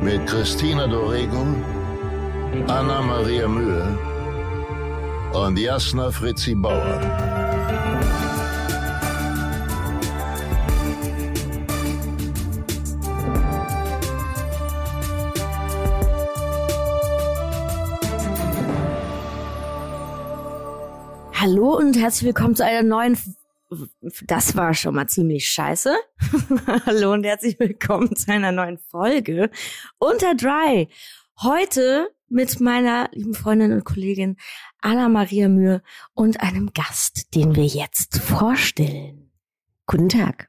mit Christina Dorego, Anna Maria Mühe und Jasna Fritzi Bauer. Hallo und herzlich willkommen zu einer neuen. Das war schon mal ziemlich scheiße. Hallo und herzlich willkommen zu einer neuen Folge unter Dry. Heute mit meiner lieben Freundin und Kollegin Anna Maria Mühe und einem Gast, den wir jetzt vorstellen. Guten Tag.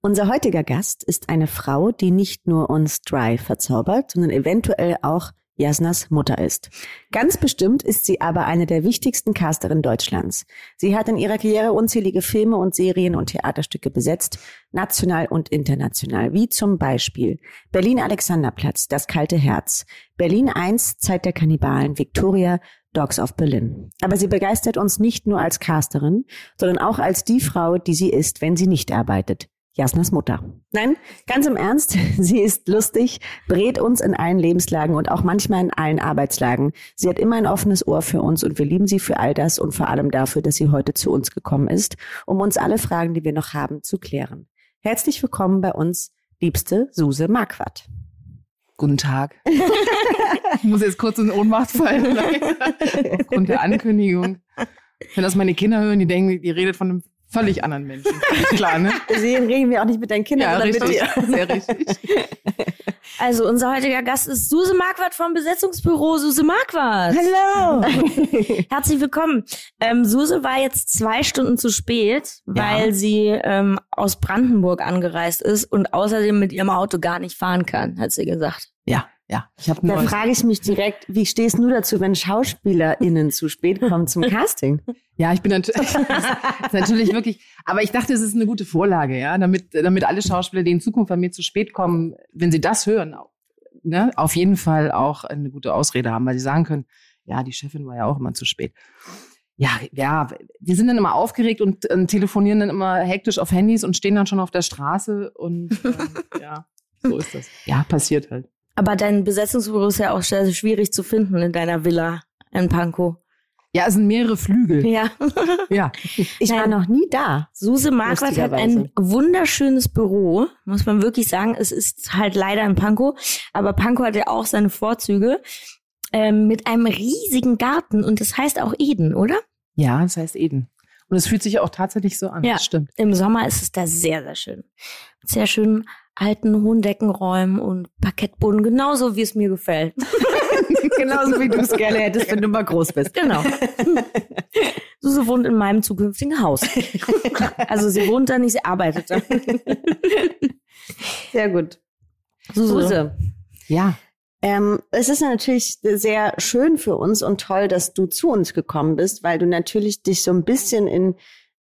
Unser heutiger Gast ist eine Frau, die nicht nur uns Dry verzaubert, sondern eventuell auch Jasnas Mutter ist. Ganz bestimmt ist sie aber eine der wichtigsten Casterinnen Deutschlands. Sie hat in ihrer Karriere unzählige Filme und Serien und Theaterstücke besetzt, national und international, wie zum Beispiel Berlin Alexanderplatz, Das kalte Herz, Berlin 1, Zeit der Kannibalen, Victoria, Dogs of Berlin. Aber sie begeistert uns nicht nur als Casterin, sondern auch als die Frau, die sie ist, wenn sie nicht arbeitet. Jasnas Mutter. Nein, ganz im Ernst, sie ist lustig, berät uns in allen Lebenslagen und auch manchmal in allen Arbeitslagen. Sie hat immer ein offenes Ohr für uns und wir lieben sie für all das und vor allem dafür, dass sie heute zu uns gekommen ist, um uns alle Fragen, die wir noch haben, zu klären. Herzlich willkommen bei uns, liebste Suse Marquardt. Guten Tag. ich muss jetzt kurz in Ohnmacht fallen, aufgrund der Ankündigung. Wenn das meine Kinder hören, die denken, die redet von einem völlig anderen Menschen. Klar, ne? Deswegen reden wir auch nicht mit deinen Kindern, Ja, sondern richtig. mit dir. Sehr richtig. Also unser heutiger Gast ist Suse Marquardt vom Besetzungsbüro Suse Marquardt. Hallo. Herzlich willkommen. Ähm, Suse war jetzt zwei Stunden zu spät, weil sie ähm, aus Brandenburg angereist ist und außerdem mit ihrem Auto gar nicht fahren kann, hat sie gesagt. Ja, ja. Ich habe Da frage ich mich direkt, wie stehst du dazu, wenn SchauspielerInnen zu spät kommen zum Casting? Ja, ich bin natürlich, natürlich wirklich. Aber ich dachte, es ist eine gute Vorlage, ja, damit, damit alle Schauspieler, die in Zukunft bei mir zu spät kommen, wenn sie das hören, ne, auf jeden Fall auch eine gute Ausrede haben, weil sie sagen können, ja, die Chefin war ja auch immer zu spät. Ja, ja, wir sind dann immer aufgeregt und, äh, telefonieren dann immer hektisch auf Handys und stehen dann schon auf der Straße und ähm, ja, so ist das. Ja, passiert halt. Aber dein Besetzungsbüro ist ja auch schwierig zu finden in deiner Villa in Pankow. Ja, es sind mehrere Flügel. Ja. Ja. Ich war Nein. noch nie da. Suse Marquardt hat ein wunderschönes Büro, muss man wirklich sagen. Es ist halt leider in Pankow, aber Pankow hat ja auch seine Vorzüge. Ähm, mit einem riesigen Garten und das heißt auch Eden, oder? Ja, das heißt Eden. Und es fühlt sich auch tatsächlich so an. Ja. Das stimmt. Im Sommer ist es da sehr, sehr schön. Mit sehr schönen alten hohen Deckenräumen und Parkettboden, genauso wie es mir gefällt. Genauso wie du es gerne hättest, wenn du mal groß bist. Genau. Suse wohnt in meinem zukünftigen Haus. Also sie wohnt da nicht, sie arbeitet da. Sehr gut. Suse, Ja. Ähm, es ist natürlich sehr schön für uns und toll, dass du zu uns gekommen bist, weil du natürlich dich so ein bisschen in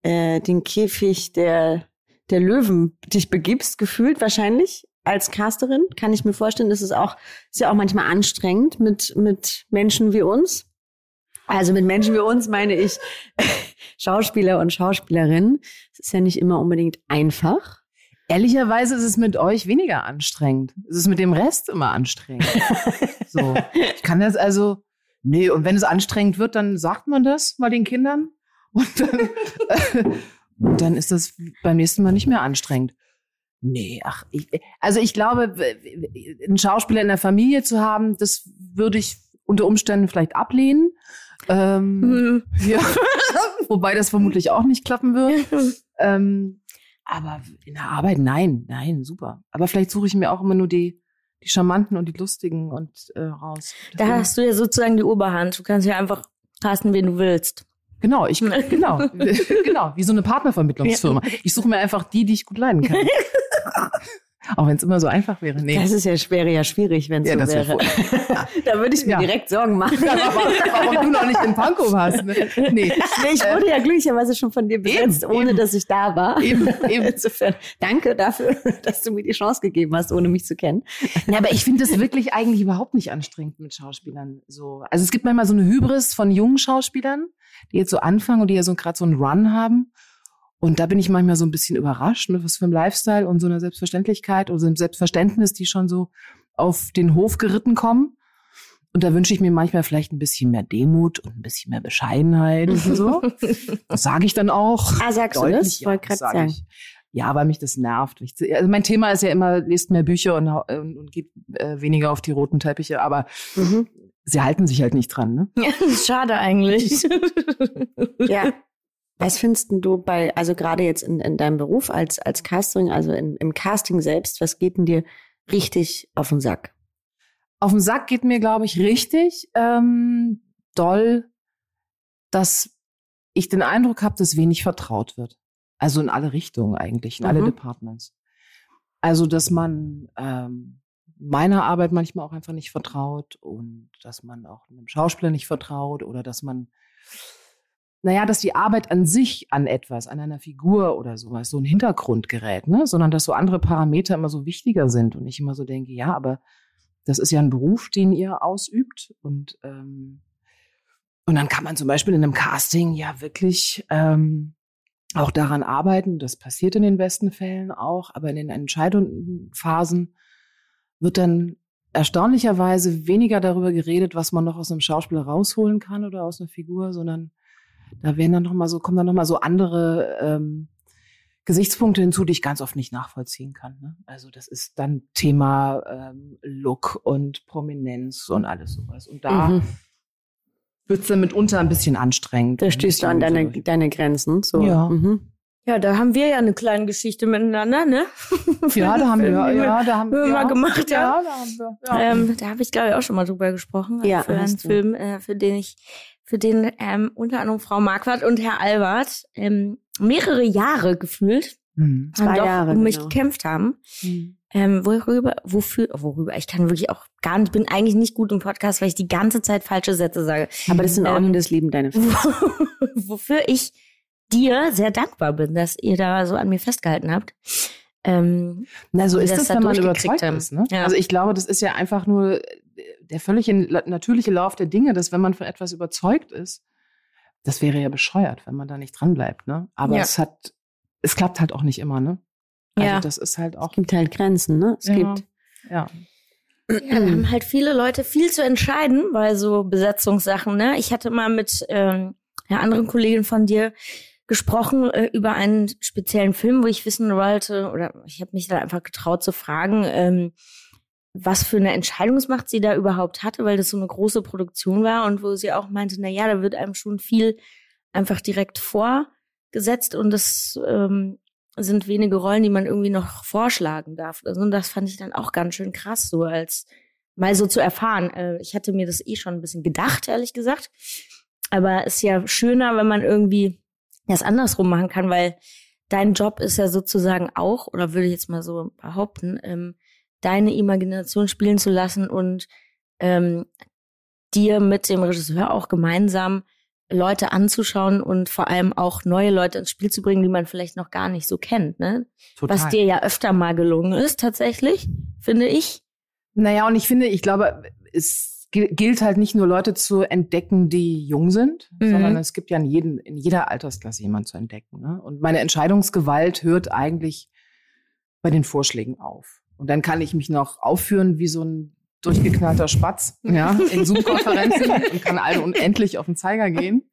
äh, den Käfig der, der Löwen dich begibst, gefühlt wahrscheinlich als Casterin. Kann ich mir vorstellen, das ist auch, ist ja auch manchmal anstrengend mit, mit Menschen wie uns. Also mit Menschen wie uns meine ich Schauspieler und Schauspielerinnen. Es ist ja nicht immer unbedingt einfach. Ehrlicherweise ist es mit euch weniger anstrengend. Es ist mit dem Rest immer anstrengend. so. Ich kann das also, nee, und wenn es anstrengend wird, dann sagt man das mal den Kindern. Und dann, und dann ist das beim nächsten Mal nicht mehr anstrengend. Nee, ach, ich, also ich glaube, einen Schauspieler in der Familie zu haben, das würde ich unter Umständen vielleicht ablehnen. Ähm, Hm. ja. Wobei das vermutlich auch nicht klappen wird. Ähm, aber in der Arbeit, nein, nein, super. Aber vielleicht suche ich mir auch immer nur die, die charmanten und die lustigen und äh, raus. Da Deswegen- hast du ja sozusagen die Oberhand. Du kannst ja einfach casten, wen du willst. Genau, ich, genau, genau, wie so eine Partnervermittlungsfirma. Ich suche mir einfach die, die ich gut leiden kann. Auch wenn es immer so einfach wäre. Nee. Das ist ja schwer, ja schwierig, wenn es Ja, so wäre. da würde ich mir Ja. direkt Sorgen machen. Ja, aber warum du noch nicht in Pankow warst. Ne? Nee. Nee, ich wurde ja glücklicherweise schon von dir besetzt, Eben, ohne eben. dass ich da war. Eben, eben. Insofern, danke dafür, dass du mir die Chance gegeben hast, ohne mich zu kennen. Ja, aber ich finde das wirklich eigentlich überhaupt nicht anstrengend mit Schauspielern. So, also es gibt manchmal so eine Hybris von jungen Schauspielern, die jetzt so anfangen und die ja so gerade so einen Run haben. Und da bin ich manchmal so ein bisschen überrascht, mit was für einem Lifestyle und so einer Selbstverständlichkeit oder so einem Selbstverständnis, die schon so auf den Hof geritten kommen. Und da wünsche ich mir manchmal vielleicht ein bisschen mehr Demut und ein bisschen mehr Bescheidenheit und so. Das sage ich dann auch. Ah, sagst du Deutlich, das? Ja, wollte das gerade sag sagen. ich. Ja, weil mich das nervt. Ich, also mein Thema ist ja immer, lest mehr Bücher und, und, und geht äh, weniger auf die roten Teppiche, aber Mhm. sie halten sich halt nicht dran. Ne? Ja, schade eigentlich. Ja. Was findest denn du bei, also gerade jetzt in, in deinem Beruf als, als Casting, also in, im Casting selbst, was geht denn dir richtig auf den Sack? Auf den Sack geht mir, glaube ich, richtig ähm, doll, dass ich den Eindruck habe, dass wenig vertraut wird. Also in alle Richtungen eigentlich, in alle Mhm. Departments. Also, dass man ähm, meiner Arbeit manchmal auch einfach nicht vertraut und dass man auch einem Schauspieler nicht vertraut oder dass man, naja, dass die Arbeit an sich, an etwas, an einer Figur oder sowas, so ein Hintergrund gerät, ne? sondern dass so andere Parameter immer so wichtiger sind und ich immer so denke, ja, aber das ist ja ein Beruf, den ihr ausübt und ähm, und dann kann man zum Beispiel in einem Casting ja wirklich ähm, auch daran arbeiten. Das passiert in den besten Fällen auch, aber in den Entscheidungsphasen wird dann erstaunlicherweise weniger darüber geredet, was man noch aus einem Schauspieler rausholen kann oder aus einer Figur, sondern da werden dann noch mal so kommen dann noch mal so andere ähm, Gesichtspunkte hinzu, die ich ganz oft nicht nachvollziehen kann. Ne? Also das ist dann Thema ähm, Look und Prominenz und alles sowas. Und da Mhm. wird's dann mitunter ein bisschen anstrengend. Da stößt du an deine, deine Grenzen. So. Ja. Mhm. Ja, da haben wir ja eine kleine Geschichte miteinander, ne? Ja, da haben wir, Film, ja, da haben wir ja, mal gemacht, ja. Ja, da haben wir. Ja. Ähm, da habe ich, glaube ich, auch schon mal drüber gesprochen. Ja, für einen. Film, äh, für den ich, für den ähm, unter anderem Frau Marquardt und Herr Albert ähm, mehrere Jahre gefühlt Mhm. Zwei haben doch Jahre, um mich genau. gekämpft haben. Ähm, worüber, wofür, worüber, ich kann wirklich auch gar nicht, bin eigentlich nicht gut im Podcast, weil ich die ganze Zeit falsche Sätze sage. Aber das ist in Ähm, Ordnung, das lieben deine Fans. wofür ich dir sehr dankbar bin, dass ihr da so an mir festgehalten habt. Ähm, Na, so ist das es, da wenn man überzeugt haben. ist. Ne? Ja. Also ich glaube, das ist ja einfach nur der völlig natürliche Lauf der Dinge, dass wenn man von etwas überzeugt ist, das wäre ja bescheuert, wenn man da nicht dran bleibt. Ne? Aber Ja. es hat, es klappt halt auch nicht immer. Ne? Also Ja. das ist halt auch. Es gibt halt Grenzen, ne? Es ja, gibt. ja. Ja, da haben halt viele Leute viel zu entscheiden bei so Besetzungssachen. Ne? Ich hatte mal mit ähm, einer anderen Kollegin von dir gesprochen äh, über einen speziellen Film, wo ich wissen wollte, oder ich habe mich da einfach getraut zu fragen, ähm, was für eine Entscheidungsmacht sie da überhaupt hatte, weil das so eine große Produktion war und wo sie auch meinte, na ja, da wird einem schon viel einfach direkt vorgesetzt und das ähm, sind wenige Rollen, die man irgendwie noch vorschlagen darf. Also und das fand ich dann auch ganz schön krass, so als mal so zu erfahren. Äh, ich hatte mir das eh schon ein bisschen gedacht, ehrlich gesagt. Aber ist ja schöner, wenn man irgendwie das andersrum machen kann, weil dein Job ist ja sozusagen auch, oder würde ich jetzt mal so behaupten, ähm, deine Imagination spielen zu lassen und ähm, dir mit dem Regisseur auch gemeinsam Leute anzuschauen und vor allem auch neue Leute ins Spiel zu bringen, die man vielleicht noch gar nicht so kennt, ne? Total. Was dir ja öfter mal gelungen ist, tatsächlich, finde ich. Naja, und ich finde, ich glaube, es gil- gilt halt nicht nur Leute zu entdecken, die jung sind, Mhm. sondern es gibt ja in, jeden, in jeder Altersklasse jemand zu entdecken. Ne? Und meine Entscheidungsgewalt hört eigentlich bei den Vorschlägen auf. Und dann kann ich mich noch aufführen wie so ein durchgeknallter Spatz ja, in Zoom-Konferenzen und kann allen unendlich auf den Zeiger gehen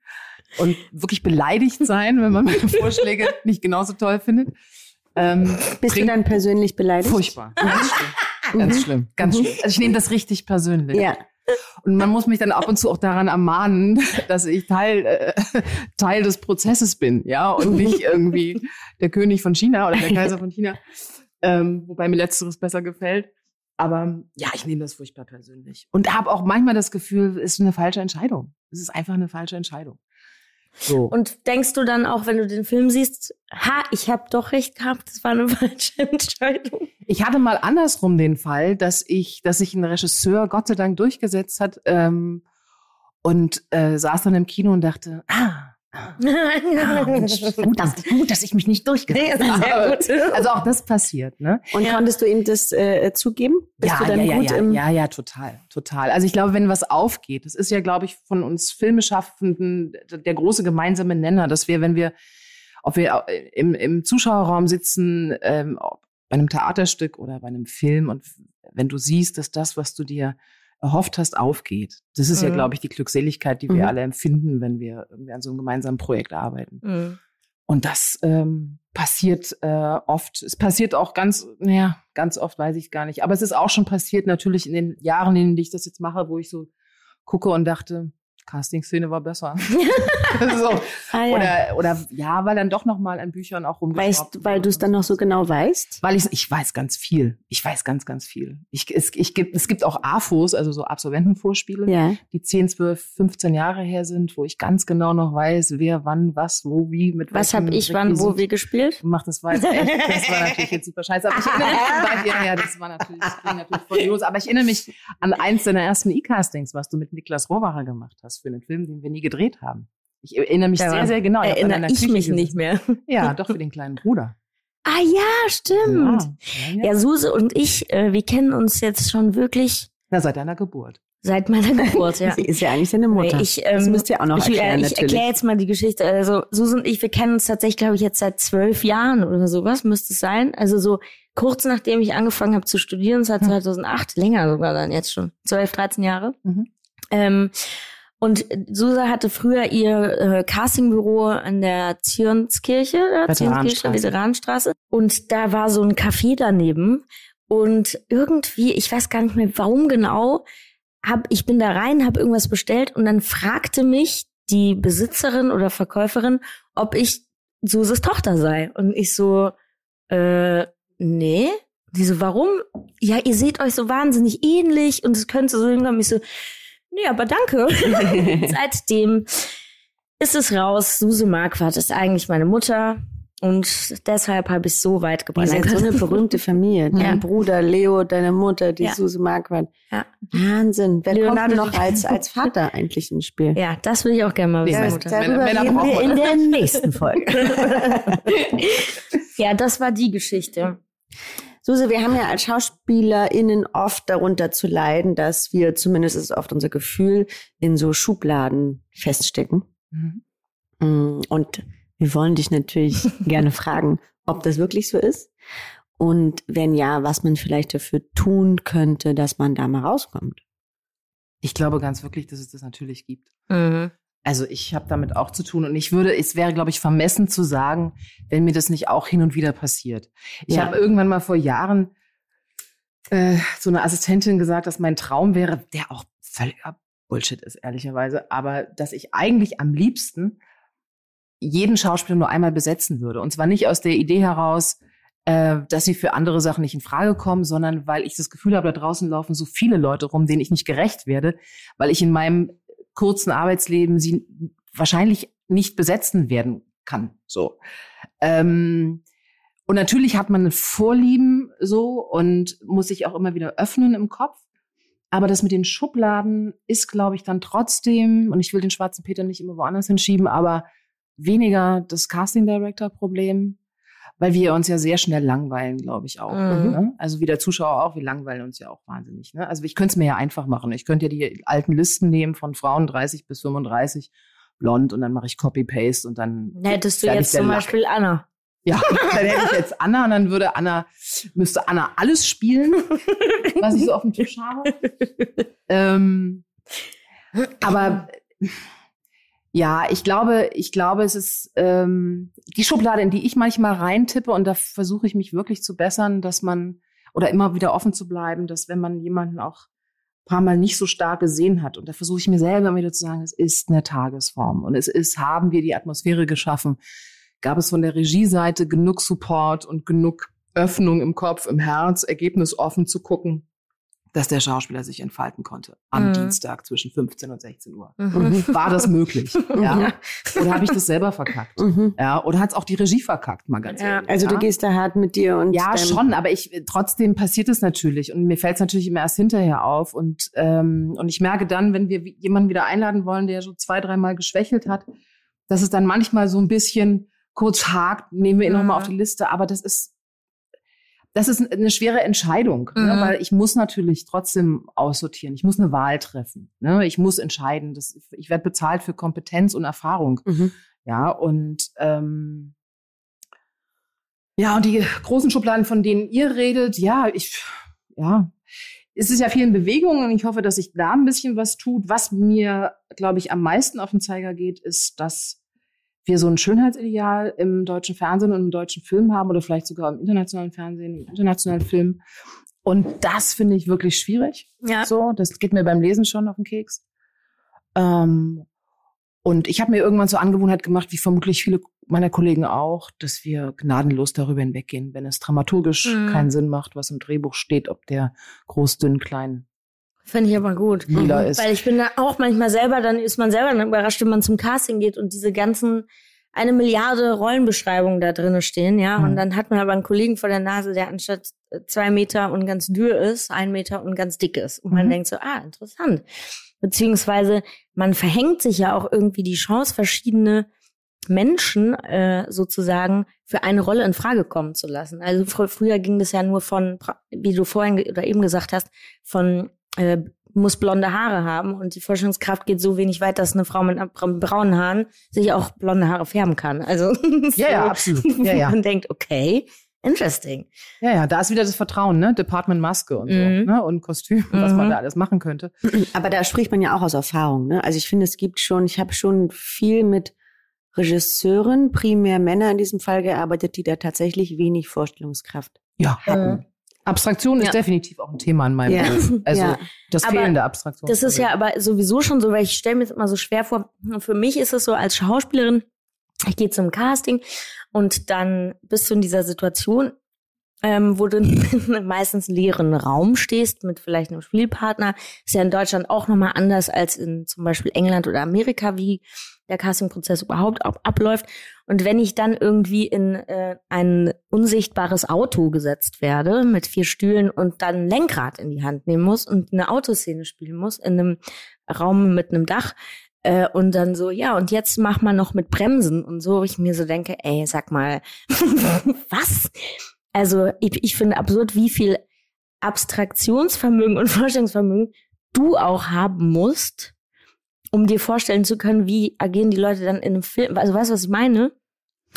und wirklich beleidigt sein, wenn man meine Vorschläge nicht genauso toll findet. Ähm, Bist du dann persönlich beleidigt? Furchtbar. Ganz schlimm. Ganz schlimm. Ganz schlimm. Also ich nehme das richtig persönlich. Ja. Und man muss mich dann ab und zu auch daran ermahnen, dass ich Teil, äh, Teil des Prozesses bin, ja, und nicht irgendwie der König von China oder der Kaiser von China. Ähm, wobei mir letzteres besser gefällt. Aber ja, ich nehme das furchtbar persönlich. Und habe auch manchmal das Gefühl, es ist eine falsche Entscheidung. Es ist einfach eine falsche Entscheidung. So. Und denkst du dann auch, wenn du den Film siehst, ha, ich habe doch recht gehabt, das war eine falsche Entscheidung? Ich hatte mal andersrum den Fall, dass ich, dass sich ein Regisseur Gott sei Dank durchgesetzt hat ähm, und äh, saß dann im Kino und dachte, ah, ah, Mensch, gut, dass, gut, dass ich mich nicht durchgesetzt Nee, habe. gut. Also auch das passiert, ne? Und Ja. konntest du ihm das äh, zugeben? Bist du dann ja, gut ja, im ja, ja, total, total. Also ich glaube, wenn was aufgeht, das ist ja, glaube ich, von uns Filmeschaffenden der große gemeinsame Nenner, dass wir, wenn wir, ob wir im, im Zuschauerraum sitzen, ähm, bei einem Theaterstück oder bei einem Film und wenn du siehst, dass das, was du dir erhofft hast, aufgeht. Das ist ja, Mhm. glaube ich, die Glückseligkeit, die wir Mhm. alle empfinden, wenn wir irgendwie an so einem gemeinsamen Projekt arbeiten. Mhm. Und das ähm, passiert äh, oft. Es passiert auch ganz, naja, ganz oft weiß ich gar nicht. Aber es ist auch schon passiert, natürlich in den Jahren, in denen ich das jetzt mache, wo ich so gucke und dachte, Casting-Szene war besser. so. Ah, ja. Oder, oder ja, weil dann doch noch mal an Büchern auch rumgeschraubt weißt, weil du es dann noch so genau weißt? weil ich, ich weiß ganz viel. Ich weiß ganz, ganz viel. Ich, es, ich, gibt- es gibt auch AFOs, also so Absolventenvorspiele, Ja. die 10, 12, 15 Jahre her sind, wo ich ganz genau noch weiß, wer wann, was, wo, wie, mit Was habe ich wann, wo, wie gespielt? gemacht. Das jetzt echt, das war natürlich jetzt super scheiße. Aber ich erinnere mich, ja, ja, das war natürlich, das ging natürlich voll los. Aber ich erinnere mich an eins deiner ersten E-Castings, was du mit Niklas Rohwacher gemacht hast für einen Film, den wir nie gedreht haben. Ich erinnere mich Daran sehr, sehr genau. Ich Erinnere ich Küche mich gesessen. nicht mehr. Ja, doch für den kleinen Bruder. Ah ja, stimmt. Ja, ja. Ja, Suse und ich, äh, wir kennen uns jetzt schon wirklich Na, seit deiner Geburt. seit meiner Geburt, ja. Sie ist ja eigentlich seine Mutter. Ich, das ähm, müsst ihr auch noch ich, erklären, ich natürlich. erkläre jetzt mal die Geschichte. Also Susan und ich, wir kennen uns tatsächlich, glaube ich, jetzt seit zwölf Jahren oder sowas, müsste es sein. Also so kurz nachdem ich angefangen habe zu studieren, seit Hm. 2008, länger sogar dann jetzt schon, 12, 13 Jahre. Mhm. Ähm, und Susa hatte früher ihr äh, Castingbüro an der Zionskirche, äh, Zionskirche, Veteranenstraße. Und da war so ein Café daneben. Und irgendwie, ich weiß gar nicht mehr, warum genau, hab, ich bin da rein, habe irgendwas bestellt und dann fragte mich die Besitzerin oder Verkäuferin, ob ich Suses Tochter sei. Und ich so, äh, nee. Die so, warum? Ja, ihr seht euch so wahnsinnig ähnlich und es könnte so hinkommen. Ich so, nee, aber danke. Seitdem ist es raus. Suse Marquardt ist eigentlich meine Mutter und deshalb habe ich so weit Ihr gebracht. seid so eine berühmte Familie. Dein Ja. Bruder Leo, deine Mutter, die Ja. Suse Marquardt. Ja. Wahnsinn. Wer Leonardo kommt noch als, als Vater eigentlich ins Spiel? Ja, das will ich auch gerne mal wissen. Nee, Mutter. Darüber Männer reden wir in der nächsten Folge. ja, das war die Geschichte. Suse, wir haben ja als SchauspielerInnen oft darunter zu leiden, dass wir, zumindest ist oft unser Gefühl, in so Schubladen feststecken. Mhm. Mm, Und wir wollen dich natürlich gerne fragen, ob das wirklich so ist. Und wenn ja, was man vielleicht dafür tun könnte, dass man da mal rauskommt. Ich glaube ganz wirklich, dass es das natürlich gibt. Mhm. Also ich habe damit auch zu tun und ich würde, es wäre, glaube ich, vermessen zu sagen, wenn mir das nicht auch hin und wieder passiert. Ich Ja. habe irgendwann mal vor Jahren äh, so eine Assistentin gesagt, dass mein Traum wäre, der auch völliger Bullshit ist, ehrlicherweise, aber dass ich eigentlich am liebsten jeden Schauspieler nur einmal besetzen würde. Und zwar nicht aus der Idee heraus, äh, dass sie für andere Sachen nicht in Frage kommen, sondern weil ich das Gefühl habe, da draußen laufen so viele Leute rum, denen ich nicht gerecht werde, weil ich in meinem kurzen Arbeitsleben sie wahrscheinlich nicht besetzen werden kann. So. Ähm, und natürlich hat man Vorlieben so und muss sich auch immer wieder öffnen im Kopf. Aber das mit den Schubladen ist, glaube ich, dann trotzdem, und ich will den schwarzen Peter nicht immer woanders hinschieben, aber weniger das Casting Director Problem, weil wir uns ja sehr schnell langweilen, glaube ich auch. Mhm. Ne? Also wie der Zuschauer auch, wir langweilen uns ja auch wahnsinnig. Ne? Also ich könnte es mir ja einfach machen. Ich könnte ja die alten Listen nehmen von Frauen 30 bis 35, blond, und dann mache ich Copy-Paste und dann Hättest du jetzt zum Lack. Beispiel Anna. Ja, dann hätte ich jetzt Anna und dann würde Anna, müsste Anna alles spielen, was ich so auf dem Tisch habe. Ähm, aber ja, ich glaube, ich glaube, es ist ähm, die Schublade, in die ich manchmal reintippe und da versuche ich mich wirklich zu bessern, dass man oder immer wieder offen zu bleiben, dass wenn man jemanden auch paar Mal nicht so stark gesehen hat. Und da versuche ich mir selber immer wieder zu sagen, es ist eine Tagesform und es ist, haben wir die Atmosphäre geschaffen, gab es von der Regieseite genug Support und genug Öffnung im Kopf, im Herz, ergebnisoffen zu gucken, dass der Schauspieler sich entfalten konnte am Mhm. Dienstag zwischen 15 und 16 Uhr. Mhm. War das möglich? Ja. Oder habe ich das selber verkackt? Mhm. Ja. Oder hat es auch die Regie verkackt, mal ganz Ja. ehrlich. Also ja? du gehst da hart mit dir und Ja, deinem- schon, aber ich trotzdem passiert es natürlich und mir fällt es natürlich immer erst hinterher auf und ähm, und ich merke dann, wenn wir jemanden wieder einladen wollen, der so zwei, dreimal geschwächelt hat, dass es dann manchmal so ein bisschen kurz hakt, nehmen wir ihn Mhm. nochmal auf die Liste, aber das ist das ist eine schwere Entscheidung, ne? Mhm. weil ich muss natürlich trotzdem aussortieren. Ich muss eine Wahl treffen. Ne? Ich muss entscheiden. Das, ich werde bezahlt für Kompetenz und Erfahrung. Mhm. Ja, und ähm, ja, und die großen Schubladen, von denen ihr redet, ja, ich, ja, es ist ja viel in Bewegung und ich hoffe, dass sich da ein bisschen was tut. Was mir, glaube ich, am meisten auf den Zeiger geht, ist, dass wir so ein Schönheitsideal im deutschen Fernsehen und im deutschen Film haben oder vielleicht sogar im internationalen Fernsehen, im internationalen Film. Und das finde ich wirklich schwierig. Ja. So, das geht mir beim Lesen schon auf den Keks. Ähm, und ich habe mir irgendwann zur Angewohnheit gemacht, wie vermutlich viele meiner Kollegen auch, dass wir gnadenlos darüber hinweggehen, wenn es dramaturgisch Mhm. keinen Sinn macht, was im Drehbuch steht, ob der groß, dünn, klein, Finde ich aber gut. lila ist. Weil ich bin da auch manchmal selber, dann ist man selber dann überrascht, wenn man zum Casting geht und diese ganzen eine Milliarde Rollenbeschreibungen da drinnen stehen, ja. Mhm. Und dann hat man aber einen Kollegen vor der Nase, der anstatt äh, zwei Meter und ganz dürr ist, ein Meter und ganz dick ist. Und man Mhm. denkt so, ah, interessant. Beziehungsweise man verhängt sich ja auch irgendwie die Chance, verschiedene Menschen äh, sozusagen für eine Rolle in Frage kommen zu lassen. Also fr früher ging das ja nur von, wie du vorhin oder eben gesagt hast, von äh, muss blonde Haare haben und die Vorstellungskraft geht so wenig weit, dass eine Frau mit bra- braunen Haaren sich auch blonde Haare färben kann. Also Ja, ja, so, absolut. Ja, ja. man denkt, okay, interesting. Ja, ja, da ist wieder das Vertrauen, ne? Department Maske und so, Mhm. ne? Und Kostüm, was Mhm. man da alles machen könnte. Aber da spricht man ja auch aus Erfahrung. Ne? Also ich finde, es gibt schon, ich habe schon viel mit Regisseuren, primär Männer in diesem Fall gearbeitet, die da tatsächlich wenig Vorstellungskraft Ja. hatten. Abstraktion ist Ja. definitiv auch ein Thema in meinem Ja. Beruf. Also Ja. das Aber fehlende Abstraktion. Das ist ja aber sowieso schon so, weil ich stelle mir das immer so schwer vor. Für mich ist es so als Schauspielerin, ich gehe zum Casting und dann bist du in dieser Situation, ähm, wo du in einem meistens leeren Raum stehst mit vielleicht einem Spielpartner. Ist ja in Deutschland auch nochmal anders als in zum Beispiel England oder Amerika, wie der Castingprozess überhaupt ab abläuft. Und wenn ich dann irgendwie in äh, ein unsichtbares Auto gesetzt werde mit vier Stühlen und dann ein Lenkrad in die Hand nehmen muss und eine Autoszene spielen muss in einem Raum mit einem Dach äh, und dann so, ja, und jetzt mach mal noch mit Bremsen und so, wo ich mir so denke, ey, sag mal, was? Also ich, ich finde absurd, wie viel Abstraktionsvermögen und Vorstellungsvermögen du auch haben musst, um dir vorstellen zu können, wie agieren die Leute dann in einem Film. Also weißt du, was ich meine?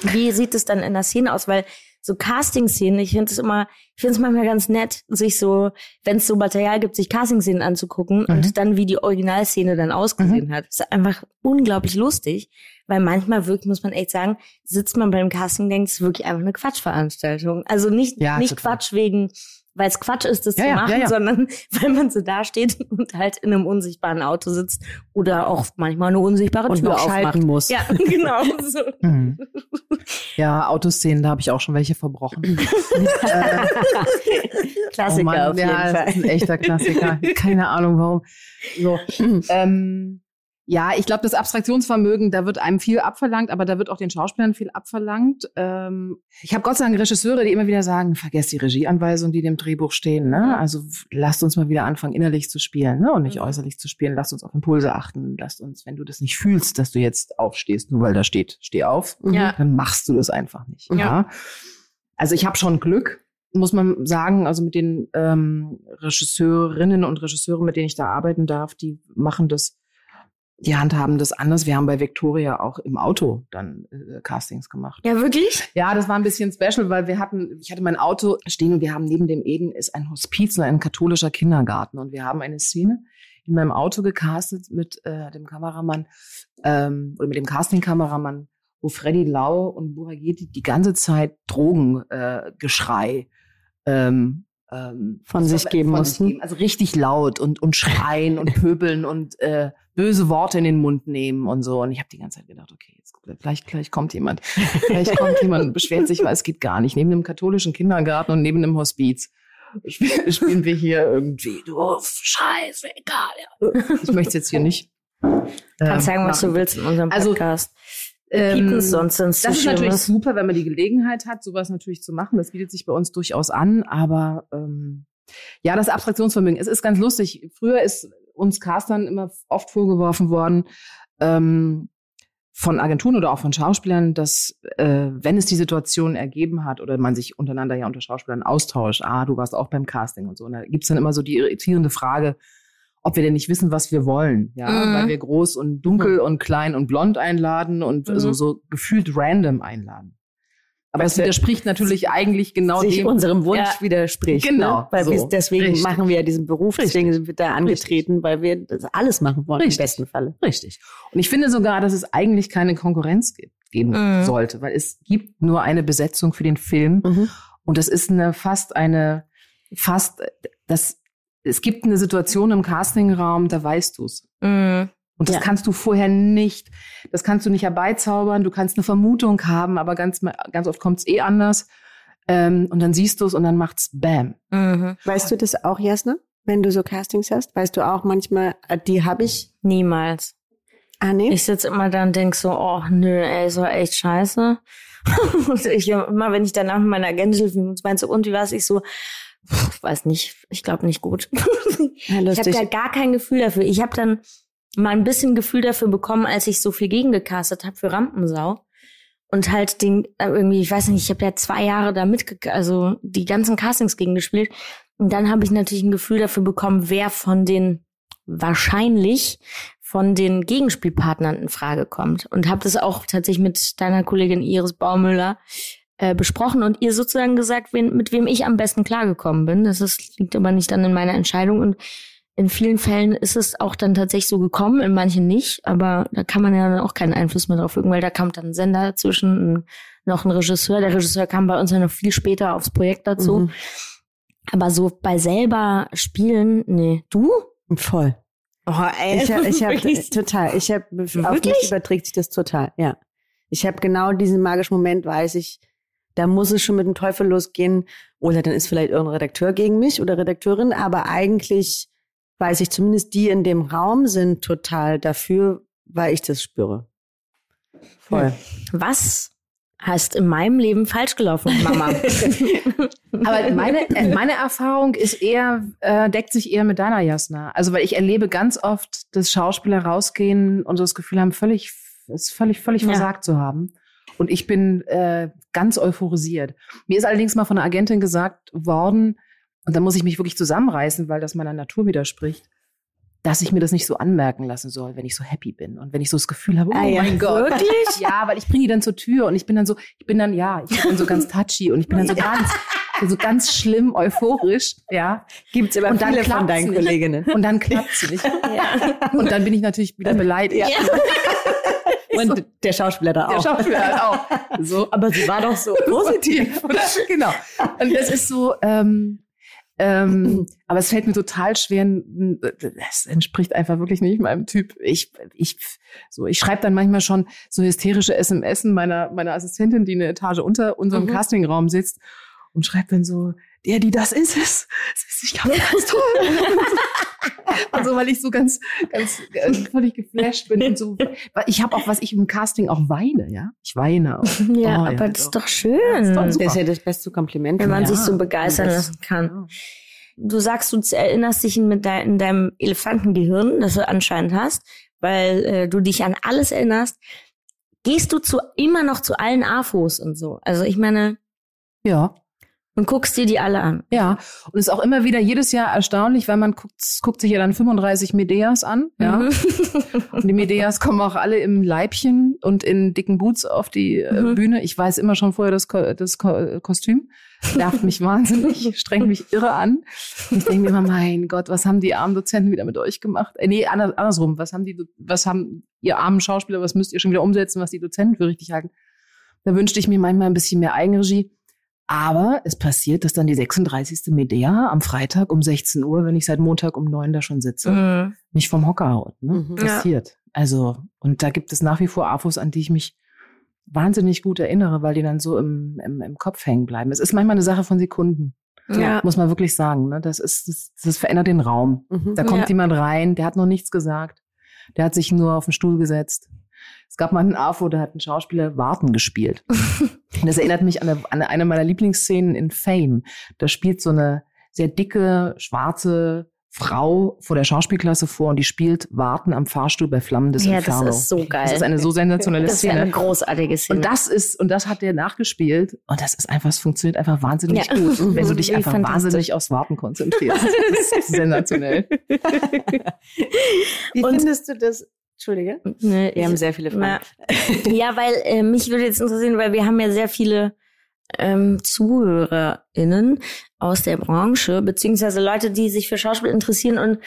Wie sieht es dann in der Szene aus? Weil so Casting-Szenen, ich finde es immer, ich finde es manchmal ganz nett, sich so, wenn es so Material gibt, sich Casting-Szenen anzugucken Mhm. und dann, wie die Originalszene dann ausgesehen hat. Das ist einfach unglaublich lustig, weil manchmal wirklich, muss man echt sagen, sitzt man beim Casting, denkt, es ist wirklich einfach eine Quatschveranstaltung. Also nicht, Ja, nicht total. Quatsch wegen, weil es Quatsch ist, das Ja, zu machen, ja, ja. sondern weil man so da steht und halt in einem unsichtbaren Auto sitzt oder auch manchmal eine unsichtbare Und Tür noch aufschalten schalten muss. Ja, genau. So. Mhm. Ja, Autoszenen, da habe ich auch schon welche verbrochen. äh, Klassiker oh Mann, auf jeden ja, Fall. Das ist ein echter Klassiker. Keine Ahnung warum. So. ähm, ja, ich glaube, das Abstraktionsvermögen, da wird einem viel abverlangt, aber da wird auch den Schauspielern viel abverlangt. Ähm, ich habe Gott sei Dank Regisseure, die immer wieder sagen, vergesst die Regieanweisungen, die dem Drehbuch stehen. Ne? Also lasst uns mal wieder anfangen, innerlich zu spielen ne? und nicht Mhm. äußerlich zu spielen. Lasst uns auf Impulse achten. Lasst uns, wenn du das nicht fühlst, dass du jetzt aufstehst, nur weil da steht, steh auf, Ja. dann machst du das einfach nicht. Ja. Ja. Also ich habe schon Glück, muss man sagen, also mit den ähm, Regisseurinnen und Regisseuren, mit denen ich da arbeiten darf, die machen das, die handhaben das anders. Wir haben bei Victoria auch im Auto dann äh, Castings gemacht. Ja, wirklich? Ja, das war ein bisschen special, weil wir hatten, ich hatte mein Auto stehen und wir haben neben dem Eden ist ein Hospiz und ein katholischer Kindergarten und wir haben eine Szene in meinem Auto gecastet mit äh, dem Kameramann ähm, oder mit dem Casting-Kameramann, wo Freddy Lau und Burageti die ganze Zeit Drogengeschrei äh, ähm, ähm, Von sich geben von mussten. geben. Also richtig laut und, und schreien und pöbeln und äh, böse Worte in den Mund nehmen und so. Und ich habe die ganze Zeit gedacht, okay, jetzt, vielleicht, vielleicht kommt jemand. Vielleicht kommt jemand und beschwert sich, weil es geht gar nicht. Neben einem katholischen Kindergarten und neben einem Hospiz. spielen, spielen wir hier irgendwie, du Scheiße, egal. Ja. Ich möchte es jetzt hier nicht. Kannst ähm, sagen, was machen. du willst in unserem Also, Ähm, sonst ins das ist natürlich super, wenn man die Gelegenheit hat, sowas natürlich zu machen. Das bietet sich bei uns durchaus an. Aber ähm, ja, das Abstraktionsvermögen. Es ist ganz lustig. Früher ist uns Castern immer oft vorgeworfen worden ähm, von Agenturen oder auch von Schauspielern, dass äh, wenn es die Situation ergeben hat oder man sich untereinander ja unter Schauspielern austauscht, ah, du warst auch beim Casting und so. Und da gibt's dann immer so die irritierende Frage, ob wir denn nicht wissen, was wir wollen, ja, Mhm. weil wir groß und dunkel und klein und blond einladen und Mhm. so, so gefühlt random einladen. Aber es widerspricht natürlich eigentlich genau sich dem. unserem Wunsch Ja. widerspricht. Genau, Ne? Weil so. wir, deswegen Richtig. machen wir ja diesen Beruf, deswegen sind wir da angetreten, weil wir das alles machen wollen Richtig. im besten Falle. Richtig. Und ich finde sogar, dass es eigentlich keine Konkurrenz gibt, geben Mhm. sollte, weil es gibt nur eine Besetzung für den Film Mhm. und das ist eine fast eine fast das es gibt eine Situation im Castingraum, da weißt du's. Mhm. Und das Ja. kannst du vorher nicht, das kannst du nicht herbeizaubern, du kannst eine Vermutung haben, aber ganz, ganz oft kommt's eh anders. Ähm, und dann siehst du's und dann macht's Bam. Mhm. Weißt du das auch, Jasna? Wenn du so Castings hast, weißt du auch manchmal, äh, die habe ich. Niemals. Ah, nee. Ich sitze immer da und denk so, oh nö, ey, ist doch echt scheiße. und ich immer, wenn ich danach mit meiner Agentin meinst so, und wie war's? Ich so, pff, weiß nicht, ich glaube nicht gut. ja, ich habe da gar kein Gefühl dafür. Ich habe dann mal ein bisschen Gefühl dafür bekommen, als ich so viel gegengecastet habe für Rampensau. Und halt den, äh, irgendwie, ich weiß nicht, ich habe ja zwei Jahre da mitge also die ganzen Castings gegen gespielt. Und dann habe ich natürlich ein Gefühl dafür bekommen, wer von den wahrscheinlich von den Gegenspielpartnern in Frage kommt. Und habe das auch tatsächlich mit deiner Kollegin Iris Baumüller äh, besprochen und ihr sozusagen gesagt, wen, mit wem ich am besten klargekommen bin. Das ist, liegt aber nicht dann in meiner Entscheidung. Und in vielen Fällen ist es auch dann tatsächlich so gekommen, in manchen nicht. Aber da kann man ja dann auch keinen Einfluss mehr drauf üben, weil da kam dann ein Sender dazwischen, ein, noch ein Regisseur. Der Regisseur kam bei uns ja noch viel später aufs Projekt dazu. Mhm. Aber so bei selber spielen, nee. Du? Voll. Oh, ey. Ich habe, ich hab, total. Ich habe, auf Wirklich? mich überträgt sich das total. Ja. Ich habe genau diesen magischen Moment, weiß ich, da muss es schon mit dem Teufel losgehen. Oder dann ist vielleicht irgendein Redakteur gegen mich oder Redakteurin. Aber eigentlich weiß ich zumindest, die in dem Raum sind total dafür, weil ich das spüre. Voll. Was heißt in meinem Leben falsch gelaufen, Mama? Aber meine, äh, meine Erfahrung ist eher, äh, deckt sich eher mit deiner Jasna. Also, weil ich erlebe ganz oft, dass Schauspieler rausgehen und so das Gefühl haben, völlig, es völlig, völlig Ja. versagt zu haben. Und ich bin äh, ganz euphorisiert. Mir ist allerdings mal von einer Agentin gesagt worden, und da muss ich mich wirklich zusammenreißen, weil das meiner Natur widerspricht, dass ich mir das nicht so anmerken lassen soll, wenn ich so happy bin und wenn ich so das Gefühl habe, oh Ah ja, mein Gott. wirklich? Ja, weil ich bringe die dann zur Tür und ich bin dann so, ich bin dann, ja, ich bin so ganz touchy und ich bin dann so ganz, so ganz schlimm euphorisch, ja. Gibt's aber Und dann viele von deinen nicht. Kolleginnen. Und dann klappt sie nicht. ja. Und dann bin ich natürlich wieder beleidigt. Und der Schauspieler da Der auch. Schauspieler halt auch. So. Aber sie war doch so positiv. genau. Und das ist so, ähm, ähm, aber es fällt mir total schwer, das entspricht einfach wirklich nicht meinem Typ. Ich, ich, so, ich schreibe dann manchmal schon so hysterische SMS meiner, meiner Assistentin, die eine Etage unter unserem Mhm. Castingraum sitzt und schreibt dann so, der, die, das ist es. Das ist, ich glaube, ganz toll. also, weil ich so ganz, ganz, äh, völlig geflasht bin und so. Weil Ich habe auch, was ich im Casting auch weine, ja. Ich weine auch. ja, Oh, aber ja, das ist doch. schön, ist doch Das ist ja das beste Kompliment. wenn man ja. sich so begeistern Das- lassen kann. Du sagst, du erinnerst dich mit dein, in deinem Elefantengehirn, das du anscheinend hast, weil äh, du dich an alles erinnerst. Gehst du zu immer noch zu allen AFOs und so? Also ich meine, Ja. Und guckst dir die alle an. Ja, und ist auch immer wieder jedes Jahr erstaunlich, weil man guckt, guckt sich ja dann 35 Medeas an, ja. Mhm. Und die Medeas kommen auch alle im Leibchen und in dicken Boots auf die äh, Mhm. Bühne. Ich weiß immer schon vorher das, Ko das Ko Kostüm. Nervt mich wahnsinnig, strengt mich irre an. Und ich denke mir immer, mein Gott, was haben die armen Dozenten wieder mit euch gemacht? Äh, nee, anders, andersrum. Was haben die, was haben ihr armen Schauspieler, was müsst ihr schon wieder umsetzen, was die Dozenten für richtig halten? Da wünschte ich mir manchmal ein bisschen mehr Eigenregie. Aber es passiert, dass dann die 36. Medea am Freitag um 16 Uhr, wenn ich seit Montag um 9 da schon sitze, Mhm. mich vom Hocker haut. Ne? Mhm. Ja. Passiert. Also, und da gibt es nach wie vor AFOs, an die ich mich wahnsinnig gut erinnere, weil die dann so im, im, im Kopf hängen bleiben. Es ist manchmal eine Sache von Sekunden. Ja. Muss man wirklich sagen. Ne? Das, ist, das, das verändert den Raum. Mhm. Da kommt Ja. jemand rein, der hat noch nichts gesagt. Der hat sich nur auf den Stuhl gesetzt. Es gab mal einen AFO, da hat ein Schauspieler Warten gespielt. Und das erinnert mich an eine, an eine meiner Lieblingsszenen in Fame. Da spielt so eine sehr dicke, schwarze Frau vor der Schauspielklasse vor und die spielt Warten am Fahrstuhl bei flammendes Ja, das Inferno. ist so geil. Das ist eine so sensationelle Das ist Szene. eine großartige Szene. Und das ist, und das hat der nachgespielt. Und das ist einfach, es funktioniert einfach wahnsinnig Ja. gut, wenn du dich einfach wahnsinnig aufs Warten konzentrierst. Das ist sensationell. Wie Und- findest du das? Entschuldige. Ne, Wir haben sehr viele Fragen. Na, ja, weil äh, mich würde jetzt interessieren, weil wir haben ja sehr viele ähm, ZuhörerInnen aus der Branche, beziehungsweise Leute, die sich für Schauspiel interessieren und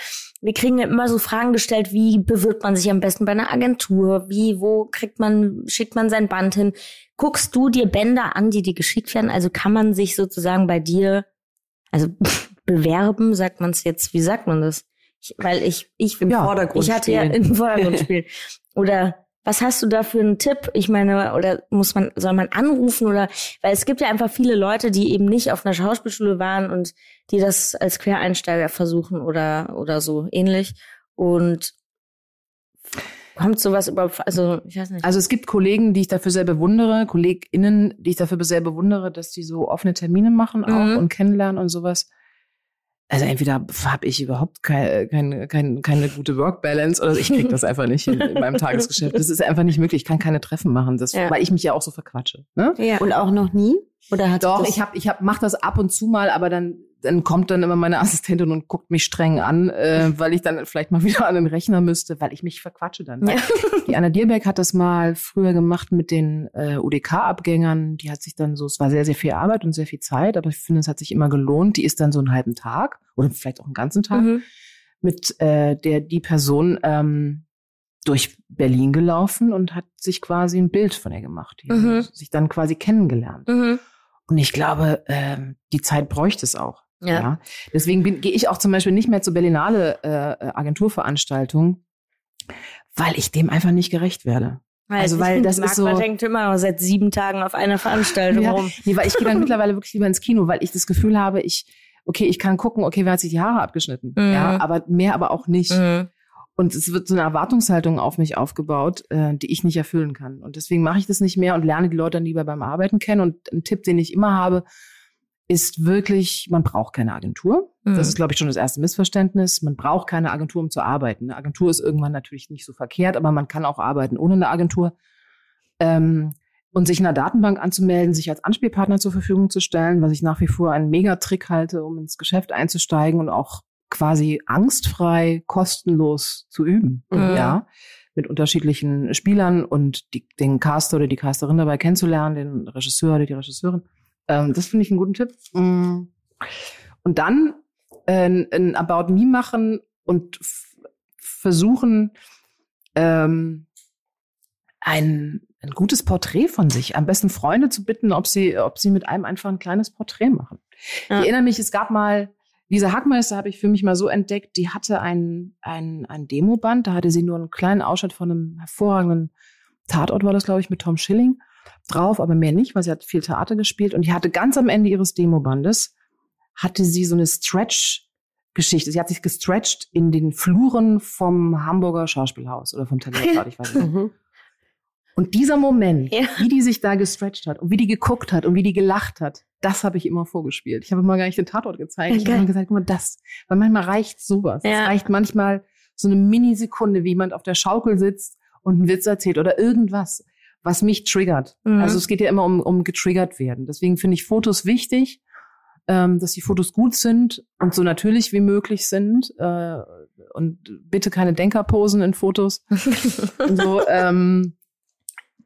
wir kriegen ja immer so Fragen gestellt, wie bewirbt man sich am besten bei einer Agentur? Wie, wo kriegt man, schickt man sein Band hin? Guckst du dir Bänder an, die dir geschickt werden? Also kann man sich sozusagen bei dir, also bewerben, sagt man es jetzt, wie sagt man das? Ich, weil ich, ich Im Ja, Vordergrund ich hatte ja spielen. im Vordergrund spielen. Oder was hast du da für einen Tipp? Ich meine, oder muss man, soll man anrufen oder, weil es gibt ja einfach viele Leute, die eben nicht auf einer Schauspielschule waren und die das als Quereinsteiger versuchen oder, oder so ähnlich. Und kommt sowas überhaupt, also, ich weiß nicht. Also es gibt Kollegen, die ich dafür sehr bewundere, KollegInnen, die ich dafür sehr bewundere, dass die so offene Termine machen auch Mhm. und kennenlernen und sowas. Also entweder habe ich überhaupt keine, keine, keine, keine gute Work-Balance oder ich krieg das einfach nicht hin in meinem Tagesgeschäft. Das ist einfach nicht möglich. Ich kann keine Treffen machen, das, Ja. weil ich mich ja auch so verquatsche. Ne? ja. Und auch noch nie? Oder hat Doch, das ich hab, ich hab, mach das ab und zu mal, aber dann, dann kommt dann immer meine Assistentin und guckt mich streng an, äh, weil ich dann vielleicht mal wieder an den Rechner müsste, weil ich mich verquatsche dann. Ja. Die Anna Dierbeck hat das mal früher gemacht mit den äh, UDK-Abgängern. Die hat sich dann so, es war sehr, sehr viel Arbeit und sehr viel Zeit, aber ich finde, es hat sich immer gelohnt. Die ist dann so einen halben Tag oder vielleicht auch einen ganzen Tag Mhm. mit äh, der die Person ähm, durch Berlin gelaufen und hat sich quasi ein Bild von ihr gemacht. Die Mhm. haben sich dann quasi kennengelernt. Mhm. Und ich glaube, ähm, die Zeit bräuchte es auch. Ja. Deswegen bin- gehe ich auch zum Beispiel nicht mehr zur Berlinale äh, Agenturveranstaltung, weil ich dem einfach nicht gerecht werde. Also, ich weil das ist so- denkt immer noch seit sieben Tagen auf einer Veranstaltung Ja, rum. nee, weil ich gehe dann mittlerweile wirklich lieber ins Kino, weil ich das Gefühl habe, ich, okay, ich kann gucken, okay, wer hat sich die Haare abgeschnitten? Mhm. Ja, aber mehr aber auch nicht. Mhm. Und es wird so eine Erwartungshaltung auf mich aufgebaut, äh, die ich nicht erfüllen kann. Und deswegen mache ich das nicht mehr und lerne die Leute dann lieber beim Arbeiten kennen. Und ein Tipp, den ich immer habe, ist wirklich, man braucht keine Agentur. Mhm. Das ist, glaube ich, schon das erste Missverständnis. Man braucht keine Agentur, um zu arbeiten. Eine Agentur ist irgendwann natürlich nicht so verkehrt, aber man kann auch arbeiten ohne eine Agentur. Ähm, und sich in einer Datenbank anzumelden, sich als Anspielpartner zur Verfügung zu stellen, was ich nach wie vor einen Megatrick halte, um ins Geschäft einzusteigen und auch quasi angstfrei, kostenlos zu üben. Mhm. Ja, mit unterschiedlichen Spielern und die, den Caster oder die Casterin dabei kennenzulernen, den Regisseur oder die Regisseurin. Ähm, das finde ich einen guten Tipp. Mm. Und dann äh, ein About Me machen und versuchen, ähm, ein, ein gutes Porträt von sich, am besten Freunde zu bitten, ob sie, ob sie mit einem einfach ein kleines Porträt machen. Ja. Ich erinnere mich, es gab mal, Lisa Hackmeister habe ich für mich mal so entdeckt, die hatte ein, ein, ein Demoband, da hatte sie nur einen kleinen Ausschnitt von einem hervorragenden Tatort, war das, glaube ich, mit Tom Schilling drauf, aber mehr nicht, weil sie hat viel Theater gespielt und die hatte ganz am Ende ihres Demobandes, hatte sie so eine Stretch-Geschichte. Sie hat sich gestretcht in den Fluren vom Hamburger Schauspielhaus oder vom Theater, ich weiß nicht. Mhm. Und dieser Moment, Ja. wie die sich da gestretcht hat und wie die geguckt hat und wie die gelacht hat, das habe ich immer vorgespielt. Ich habe immer gar nicht den Tatort gezeigt. Ich Geil. habe immer gesagt, guck mal, das. Weil manchmal reicht sowas. Ja. Es reicht manchmal so eine Minisekunde, wie jemand auf der Schaukel sitzt und einen Witz erzählt oder irgendwas, was mich triggert. Mhm. Also es geht ja immer um, um getriggert werden. Deswegen finde ich Fotos wichtig, ähm, dass die Fotos gut sind und so natürlich wie möglich sind. Äh, und bitte keine Denkerposen in Fotos. So, ähm,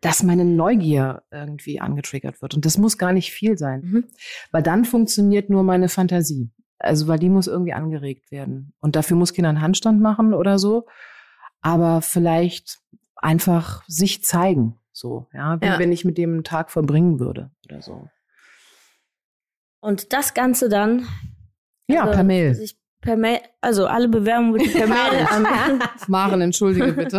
dass meine Neugier irgendwie angetriggert wird. Und das muss gar nicht viel sein. Mhm. Weil dann funktioniert nur meine Fantasie. Also, weil die muss irgendwie angeregt werden. Und dafür muss Kinder einen Handstand machen oder so. Aber vielleicht einfach sich zeigen. So, ja, wie Ja. wenn ich mit dem einen Tag verbringen würde oder so. Und das Ganze dann Ja, also, per Mail. Per Mail, also alle Bewerbungen bitte per Mail an. Maren, entschuldige bitte.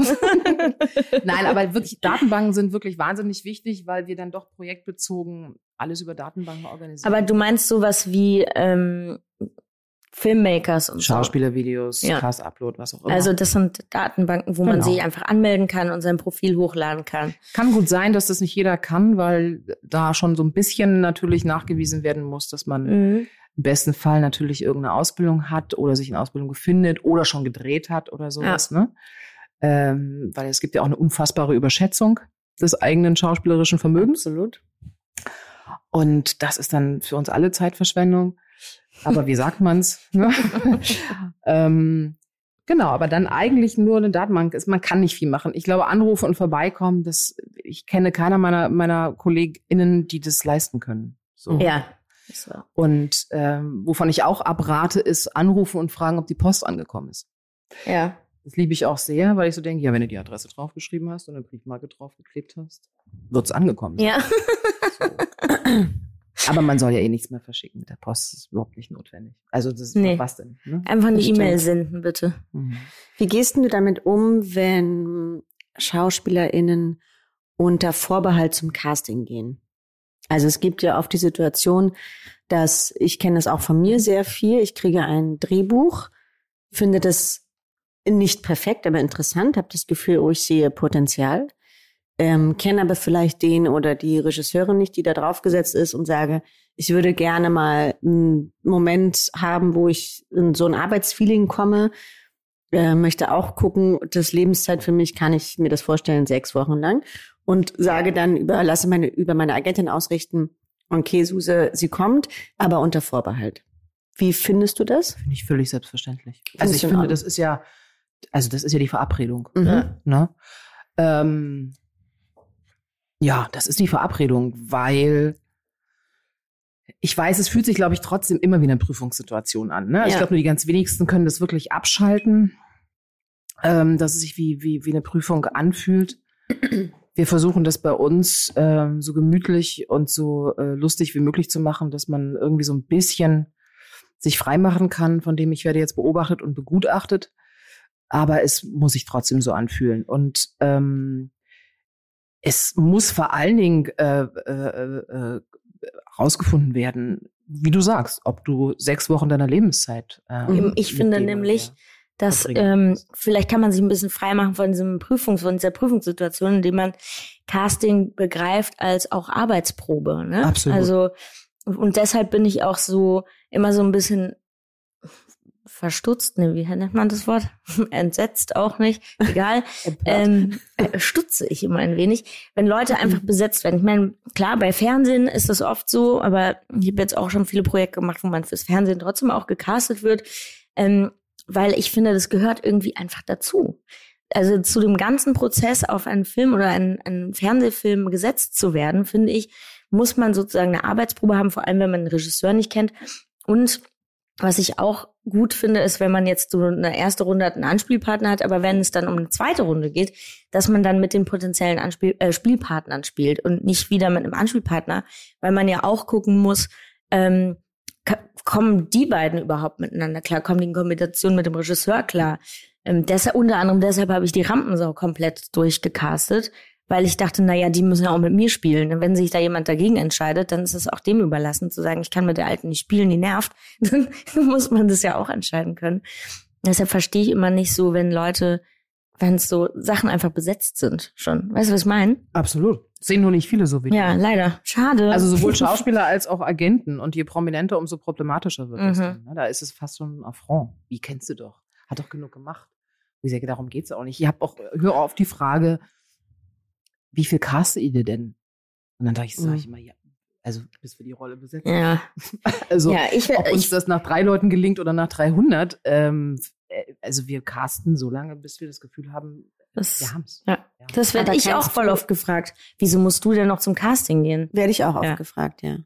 Nein, aber wirklich, Datenbanken sind wirklich wahnsinnig wichtig, weil wir dann doch projektbezogen alles über Datenbanken organisiert. Aber du meinst sowas wie ähm, Filmmakers und Schauspielervideos, Ja. Cast-Upload, was auch so. immer. Also das sind Datenbanken, wo man Genau. sich einfach anmelden kann und sein Profil hochladen kann. Kann gut sein, dass das nicht jeder kann, weil da schon so ein bisschen natürlich nachgewiesen werden muss, dass man Mhm. im besten Fall natürlich irgendeine Ausbildung hat oder sich in Ausbildung befindet oder schon gedreht hat oder sowas, ne? Ähm, weil es gibt ja auch eine unfassbare Überschätzung des eigenen schauspielerischen Vermögens. Absolut. Und das ist dann für uns alle Zeitverschwendung. Aber wie sagt man's? Ne? ähm, genau, aber dann eigentlich nur eine Datenbank ist, man kann nicht viel machen. Ich glaube, Anrufe und vorbeikommen, das, ich kenne keiner meiner, meiner KollegInnen, die das leisten können. So. Ja. So. Und ähm, wovon ich auch abrate, ist anrufen und fragen, ob die Post angekommen ist. Ja. Das liebe ich auch sehr, weil ich so denke, ja, wenn du die Adresse draufgeschrieben hast und eine Briefmarke draufgeklebt hast, wird's angekommen. sein. Ja. Aber man soll ja eh nichts mehr verschicken mit der Post. Das ist überhaupt nicht notwendig. Also das ist Nee. was denn? Ne? Einfach eine. E-Mail senden, bitte. Mhm. Wie gehst denn du damit um, wenn SchauspielerInnen unter Vorbehalt zum Casting gehen? Also es gibt ja oft die Situation, dass ich kenne das auch von mir sehr viel. Ich kriege ein Drehbuch, finde das nicht perfekt, aber interessant, habe das Gefühl, oh, ich sehe Potenzial, ähm, kenne aber vielleicht den oder die Regisseurin nicht, die da draufgesetzt ist und sage, ich würde gerne mal einen Moment haben, wo ich in so ein Arbeitsfeeling komme, äh, möchte auch gucken, das Lebenszeit für mich, kann ich mir das vorstellen, sechs Wochen lang. Und sage dann über, lasse meine, über meine Agentin ausrichten, okay, Suse, sie kommt, aber unter Vorbehalt. Wie findest du das? Finde ich völlig selbstverständlich. Findest Also ich in finde, das ist ja, also das ist ja die Verabredung. Mhm. Ne? Ähm, ja, das ist die Verabredung, weil ich weiß, es fühlt sich, glaube ich, trotzdem immer wie eine Prüfungssituation an. Ne? Also Ich Ja. glaube, nur die ganz wenigsten können das wirklich abschalten, ähm, dass es sich wie, wie, wie eine Prüfung anfühlt. Wir versuchen das bei uns ähm, so gemütlich und so äh, lustig wie möglich zu machen, dass man irgendwie so ein bisschen sich freimachen kann, von dem ich werde jetzt beobachtet und begutachtet. Aber es muss sich trotzdem so anfühlen. Und ähm, es muss vor allen Dingen äh, äh, äh, rausgefunden werden, wie du sagst, ob du sechs Wochen deiner Lebenszeit. Äh, Eben, ich finde dem nämlich, dass ähm, vielleicht kann man sich ein bisschen freimachen von diesem Prüfungs, von dieser Prüfungssituation, indem man Casting begreift als auch Arbeitsprobe. Ne? Absolut. Also und deshalb bin ich auch so immer so ein bisschen verstutzt, ne, wie nennt man das Wort? Entsetzt auch nicht, egal. ähm, äh, stutze ich immer ein wenig, wenn Leute einfach besetzt werden. Ich meine, klar, bei Fernsehen ist das oft so, aber ich habe jetzt auch schon viele Projekte gemacht, wo man fürs Fernsehen trotzdem auch gecastet wird, ähm, weil ich finde, das gehört irgendwie einfach dazu. Also zu dem ganzen Prozess auf einen Film oder einen, einen Fernsehfilm gesetzt zu werden, finde ich, muss man sozusagen eine Arbeitsprobe haben, vor allem wenn man einen Regisseur nicht kennt. Und was ich auch gut finde, ist, wenn man jetzt so eine erste Runde hat, einen Anspielpartner hat, aber wenn es dann um eine zweite Runde geht, dass man dann mit den potenziellen Anspiel äh, Spielpartnern spielt und nicht wieder mit einem Anspielpartner, weil man ja auch gucken muss, ähm, kommen die beiden überhaupt miteinander klar, kommen die in Kombination mit dem Regisseur klar. Ähm, deshalb, unter anderem deshalb habe ich die Rampensau komplett durchgecastet, weil ich dachte, na ja, die müssen ja auch mit mir spielen. Und wenn sich da jemand dagegen entscheidet, dann ist es auch dem überlassen, zu sagen, ich kann mit der Alten nicht spielen, die nervt. Dann muss man das ja auch entscheiden können. Deshalb verstehe ich immer nicht so, wenn Leute, wenn es so Sachen einfach besetzt sind schon. Weißt du, was ich meine? Absolut. Sehen nur nicht viele so wie. Ja, leider. Schade. Also sowohl Schauspieler als auch Agenten. Und je prominenter, umso problematischer wird das Mhm. dann. ne? Da ist es fast schon ein Affront. Wie kennst du doch? Hat doch genug gemacht. Wie gesagt, darum geht's auch nicht. Ich habe auch, hör auf die Frage, wie viel castet ihr denn? Und dann dachte ich, sag Mhm. ich immer, ja, also bis wir die Rolle besetzen. ja. Also ja, ich, ob uns ich das nach drei Leuten gelingt oder nach 300, ähm, äh, also wir casten so lange, bis wir das Gefühl haben, das, wir haben's. ja. das werde ich auch voll oft gefragt. Wieso musst du denn noch zum Casting gehen? Werde ich auch oft Ja. gefragt, ja.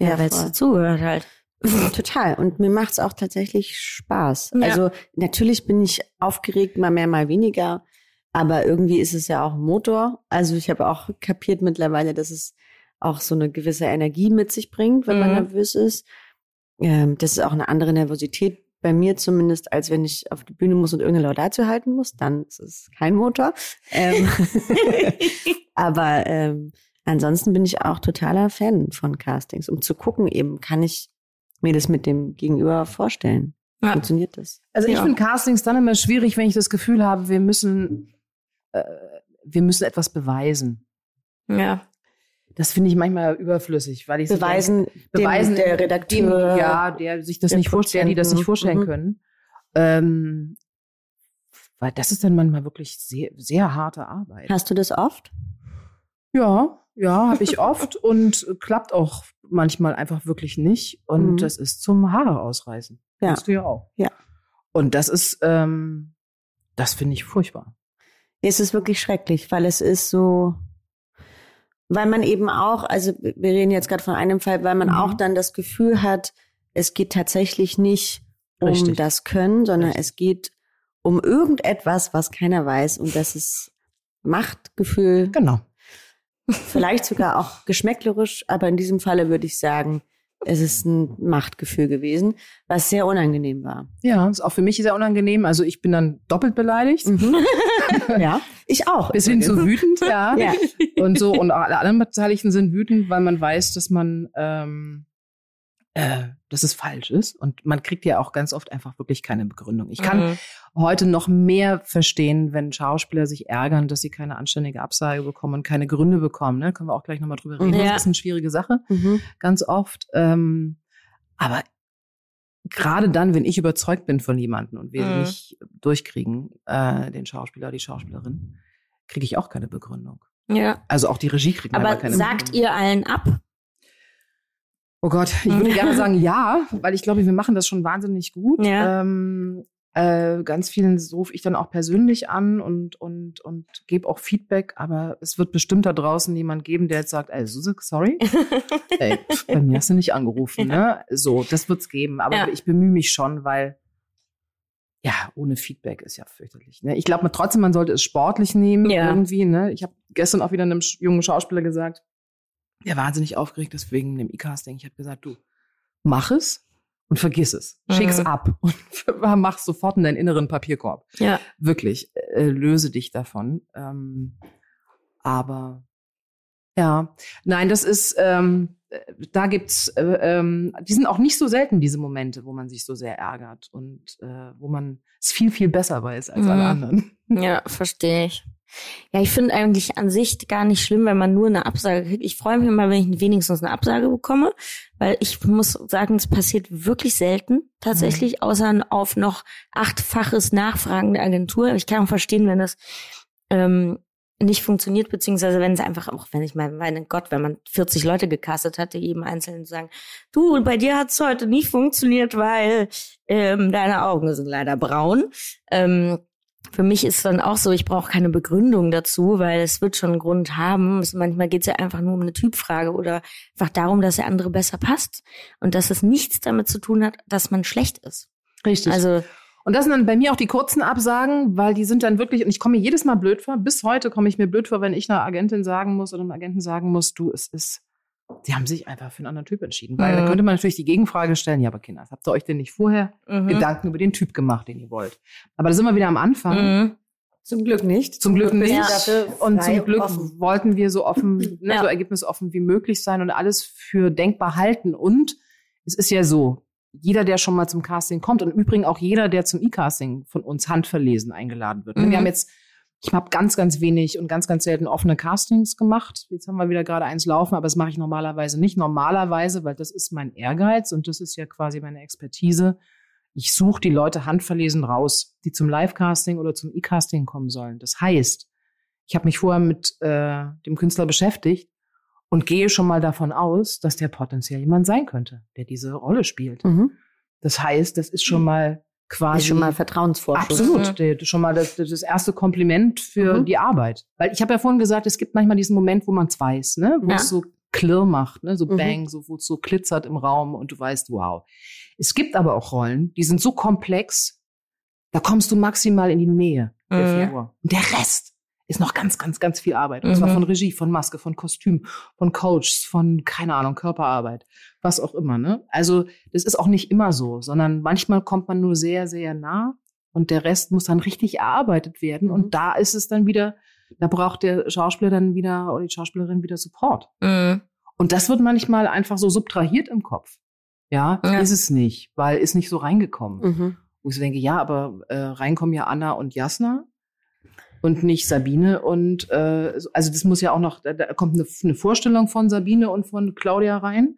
Ja, weil es dazugehört halt. Total. Und mir macht's auch tatsächlich Spaß. Ja. Also natürlich bin ich aufgeregt, mal mehr, mal weniger. Aber irgendwie ist es ja auch ein Motor. Also ich habe auch kapiert mittlerweile, dass es auch so eine gewisse Energie mit sich bringt, wenn man Mhm. nervös ist. Ähm, das ist auch eine andere Nervosität bei mir zumindest, als wenn ich auf die Bühne muss und irgendeine Laudatio halten muss. Dann ist es kein Motor. Ähm, aber ähm, Ansonsten bin ich auch totaler Fan von Castings, um zu gucken, eben kann ich mir das mit dem Gegenüber vorstellen. Ja. Funktioniert das? Also ich Ja. finde Castings dann immer schwierig, wenn ich das Gefühl habe, wir müssen, äh, wir müssen etwas beweisen. Ja. Das finde ich manchmal überflüssig, weil ich so Beweisen, denke, beweisen dem, der dem, Redakteur. ja, der sich das der nicht vorstellen, die das nicht vorstellen Mhm. können. Ähm, weil das ist dann manchmal wirklich sehr, sehr harte Arbeit. Hast du das oft? Ja, ja, habe ich oft und klappt auch manchmal einfach wirklich nicht. Und Mhm. das ist zum Haare ausreißen. Ja. Kennst du ja auch. Ja. Und das ist, ähm, das finde ich furchtbar. Es ist wirklich schrecklich, weil es ist so, weil man eben auch, also wir reden jetzt gerade von einem Fall, weil man Mhm. auch dann das Gefühl hat, es geht tatsächlich nicht um Richtig. das Können, sondern Richtig. es geht um irgendetwas, was keiner weiß und das ist Machtgefühl, Genau. vielleicht sogar auch geschmäcklerisch, aber in diesem Falle würde ich sagen, es ist ein Machtgefühl gewesen, was sehr unangenehm war. Ja, ist auch für mich sehr unangenehm. Also ich bin dann doppelt beleidigt. Mhm. ja, ich auch. Bis hin zu wütend, ja. Ja. Und so, und alle anderen Beteiligten sind wütend, weil man weiß, dass man, ähm, äh, dass es falsch ist. Und man kriegt ja auch ganz oft einfach wirklich keine Begründung. Ich kann Mhm. heute noch mehr verstehen, wenn Schauspieler sich ärgern, dass sie keine anständige Absage bekommen und keine Gründe bekommen. Ne? Können wir auch gleich nochmal drüber reden. Ja. Das ist eine schwierige Sache, Mhm. ganz oft. Ähm, aber gerade dann, wenn ich überzeugt bin von jemandem und wir Mhm. nicht durchkriegen, äh, den Schauspieler, die Schauspielerin, kriege ich auch keine Begründung. Ja. Also auch die Regie kriegt Aber keine sagt Begründung. ihr allen ab? Oh Gott, ich würde gerne sagen ja, weil ich glaube, wir machen das schon wahnsinnig gut. Ja. Ähm, äh, ganz vielen rufe ich dann auch persönlich an und und und gebe auch Feedback, aber es wird bestimmt da draußen jemand geben, der jetzt sagt, ey, Susi, sorry, ey, bei mir hast du nicht angerufen, ne? So, das wird's geben, aber Ja. ich bemühe mich schon, weil ja, ohne Feedback ist ja fürchterlich. Ne? Ich glaube trotzdem, man sollte es sportlich nehmen Ja. irgendwie. Ne? Ich habe gestern auch wieder einem jungen Schauspieler gesagt, der wahnsinnig aufgeregt ist wegen dem E-Casting. Ich habe gesagt, du, mach es und vergiss es. Schick's Mhm. ab und mach sofort in deinen inneren Papierkorb. Ja. Wirklich, äh, löse dich davon. Ähm, aber ja, nein, das ist, ähm, äh, da gibt's, äh, ähm, die sind auch nicht so selten, diese Momente, wo man sich so sehr ärgert und äh, wo man es viel, viel besser weiß als alle Mhm. anderen. Ja, verstehe ich. Ja, ich finde eigentlich an sich gar nicht schlimm, wenn man nur eine Absage kriegt. Ich freue mich immer, wenn ich wenigstens eine Absage bekomme, weil ich muss sagen, es passiert wirklich selten tatsächlich, außer auf noch achtfaches Nachfragen der Agentur. Ich kann auch verstehen, wenn das ähm, nicht funktioniert, beziehungsweise wenn es einfach auch, wenn ich mal, mein Gott, wenn man 40 Leute gecastet hat, die jedem Einzelnen sagen, du, bei dir hat es heute nicht funktioniert, weil ähm, deine Augen sind leider braun. Ähm, für mich ist dann auch so, ich brauche keine Begründung dazu, weil es wird schon einen Grund haben. Es, manchmal geht es ja einfach nur um eine Typfrage oder einfach darum, dass der andere besser passt und dass es nichts damit zu tun hat, dass man schlecht ist. Richtig. Also Und das sind dann bei mir auch die kurzen Absagen, weil die sind dann wirklich, und ich komme mir jedes Mal blöd vor, bis heute komme ich mir blöd vor, wenn ich einer Agentin sagen muss oder einem Agenten sagen muss, du, es ist, sie haben sich einfach für einen anderen Typ entschieden. Weil Mhm. da könnte man natürlich die Gegenfrage stellen, ja, aber Kinder, habt ihr euch denn nicht vorher mhm. Gedanken über den Typ gemacht, den ihr wollt? Aber da sind wir wieder am Anfang. Mhm. Zum Glück nicht. Zum Glück nicht. Ja. Und zum Glück offen. wollten wir so offen, ne, Ja. so ergebnisoffen wie möglich sein und alles für denkbar halten. Und es ist ja so, jeder, der schon mal zum Casting kommt und im Übrigen auch jeder, der zum E-Casting von uns handverlesen eingeladen wird. ne? Mhm. Wir haben jetzt, ich habe ganz, ganz wenig und ganz, ganz selten offene Castings gemacht. Jetzt haben wir wieder gerade eins laufen, aber das mache ich normalerweise nicht. Normalerweise, weil das ist mein Ehrgeiz und das ist ja quasi meine Expertise. Ich suche die Leute handverlesen raus, die zum Live-Casting oder zum E-Casting kommen sollen. Das heißt, ich habe mich vorher mit äh, dem Künstler beschäftigt und gehe schon mal davon aus, dass der potenziell jemand sein könnte, der diese Rolle spielt. Mhm. Das heißt, das ist schon mal quasi Ist schon mal Vertrauensvorschuss. absolut der, schon mal das, das erste Kompliment für Mhm. die Arbeit. Weil ich habe ja vorhin gesagt, es gibt manchmal diesen Moment, wo man es weiß, ne, wo Ja. es so klirr macht, ne, so Mhm. bang, so wo es so glitzert im Raum und du weißt, wow. Es gibt aber auch Rollen, die sind so komplex, da kommst du maximal in die Nähe der Mhm. Figur. Und der Rest ist noch ganz, ganz, ganz viel Arbeit. Und zwar Mhm. von Regie, von Maske, von Kostüm, von Coachs, von, keine Ahnung, Körperarbeit, was auch immer. Ne? Also das ist auch nicht immer so, sondern manchmal kommt man nur sehr, sehr nah und der Rest muss dann richtig erarbeitet werden. Mhm. Und da ist es dann wieder da braucht der Schauspieler dann wieder oder die Schauspielerin wieder Support. Mhm. Und das wird manchmal einfach so subtrahiert im Kopf. Ja, Ja. ist es nicht, weil ist nicht so reingekommen. Mhm. Wo ich so denke, ja, aber äh, reinkommen ja Anna und Jasna und nicht Sabine. Und äh, so- also das muss ja auch noch, da, da kommt eine, eine Vorstellung von Sabine und von Claudia rein.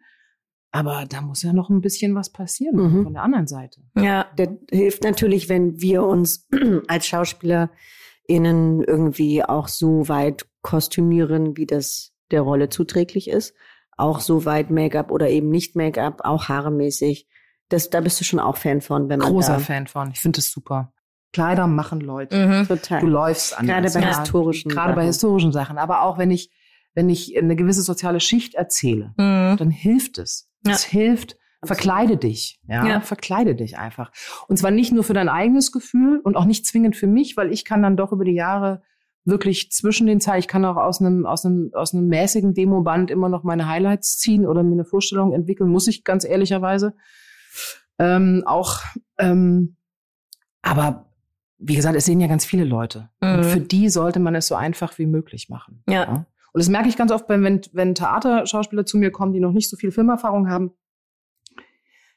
Aber da muss ja noch ein bisschen was passieren Mhm. von der anderen Seite. Ja. Das hilft natürlich, wenn wir uns als SchauspielerInnen irgendwie auch so weit kostümieren, wie das der Rolle zuträglich ist. Auch so weit Make-up oder eben nicht Make-up, auch haaremäßig. Das, da bist du schon auch Fan von, wenn man Großer da Fan von. Ich finde das super. Kleider machen Leute. Mhm. total. Du läufst anders. Gerade bei ja. historischen Gerade bei Sachen. historischen Sachen. Aber auch wenn ich, wenn ich eine gewisse soziale Schicht erzähle, Mhm. dann hilft es. Es hilft, verkleide dich. Ja? Ja. Verkleide dich einfach. Und zwar nicht nur für dein eigenes Gefühl und auch nicht zwingend für mich, weil ich kann dann doch über die Jahre wirklich zwischen den Zeilen, ich kann auch aus einem, aus einem, aus einem mäßigen Demoband immer noch meine Highlights ziehen oder mir eine Vorstellung entwickeln, muss ich ganz ehrlicherweise. Ähm, auch, ähm, aber wie gesagt, es sehen ja ganz viele Leute. Und Mhm. für die sollte man es so einfach wie möglich machen. Ja. Und das merke ich ganz oft, wenn, wenn, Theaterschauspieler zu mir kommen, die noch nicht so viel Filmerfahrung haben,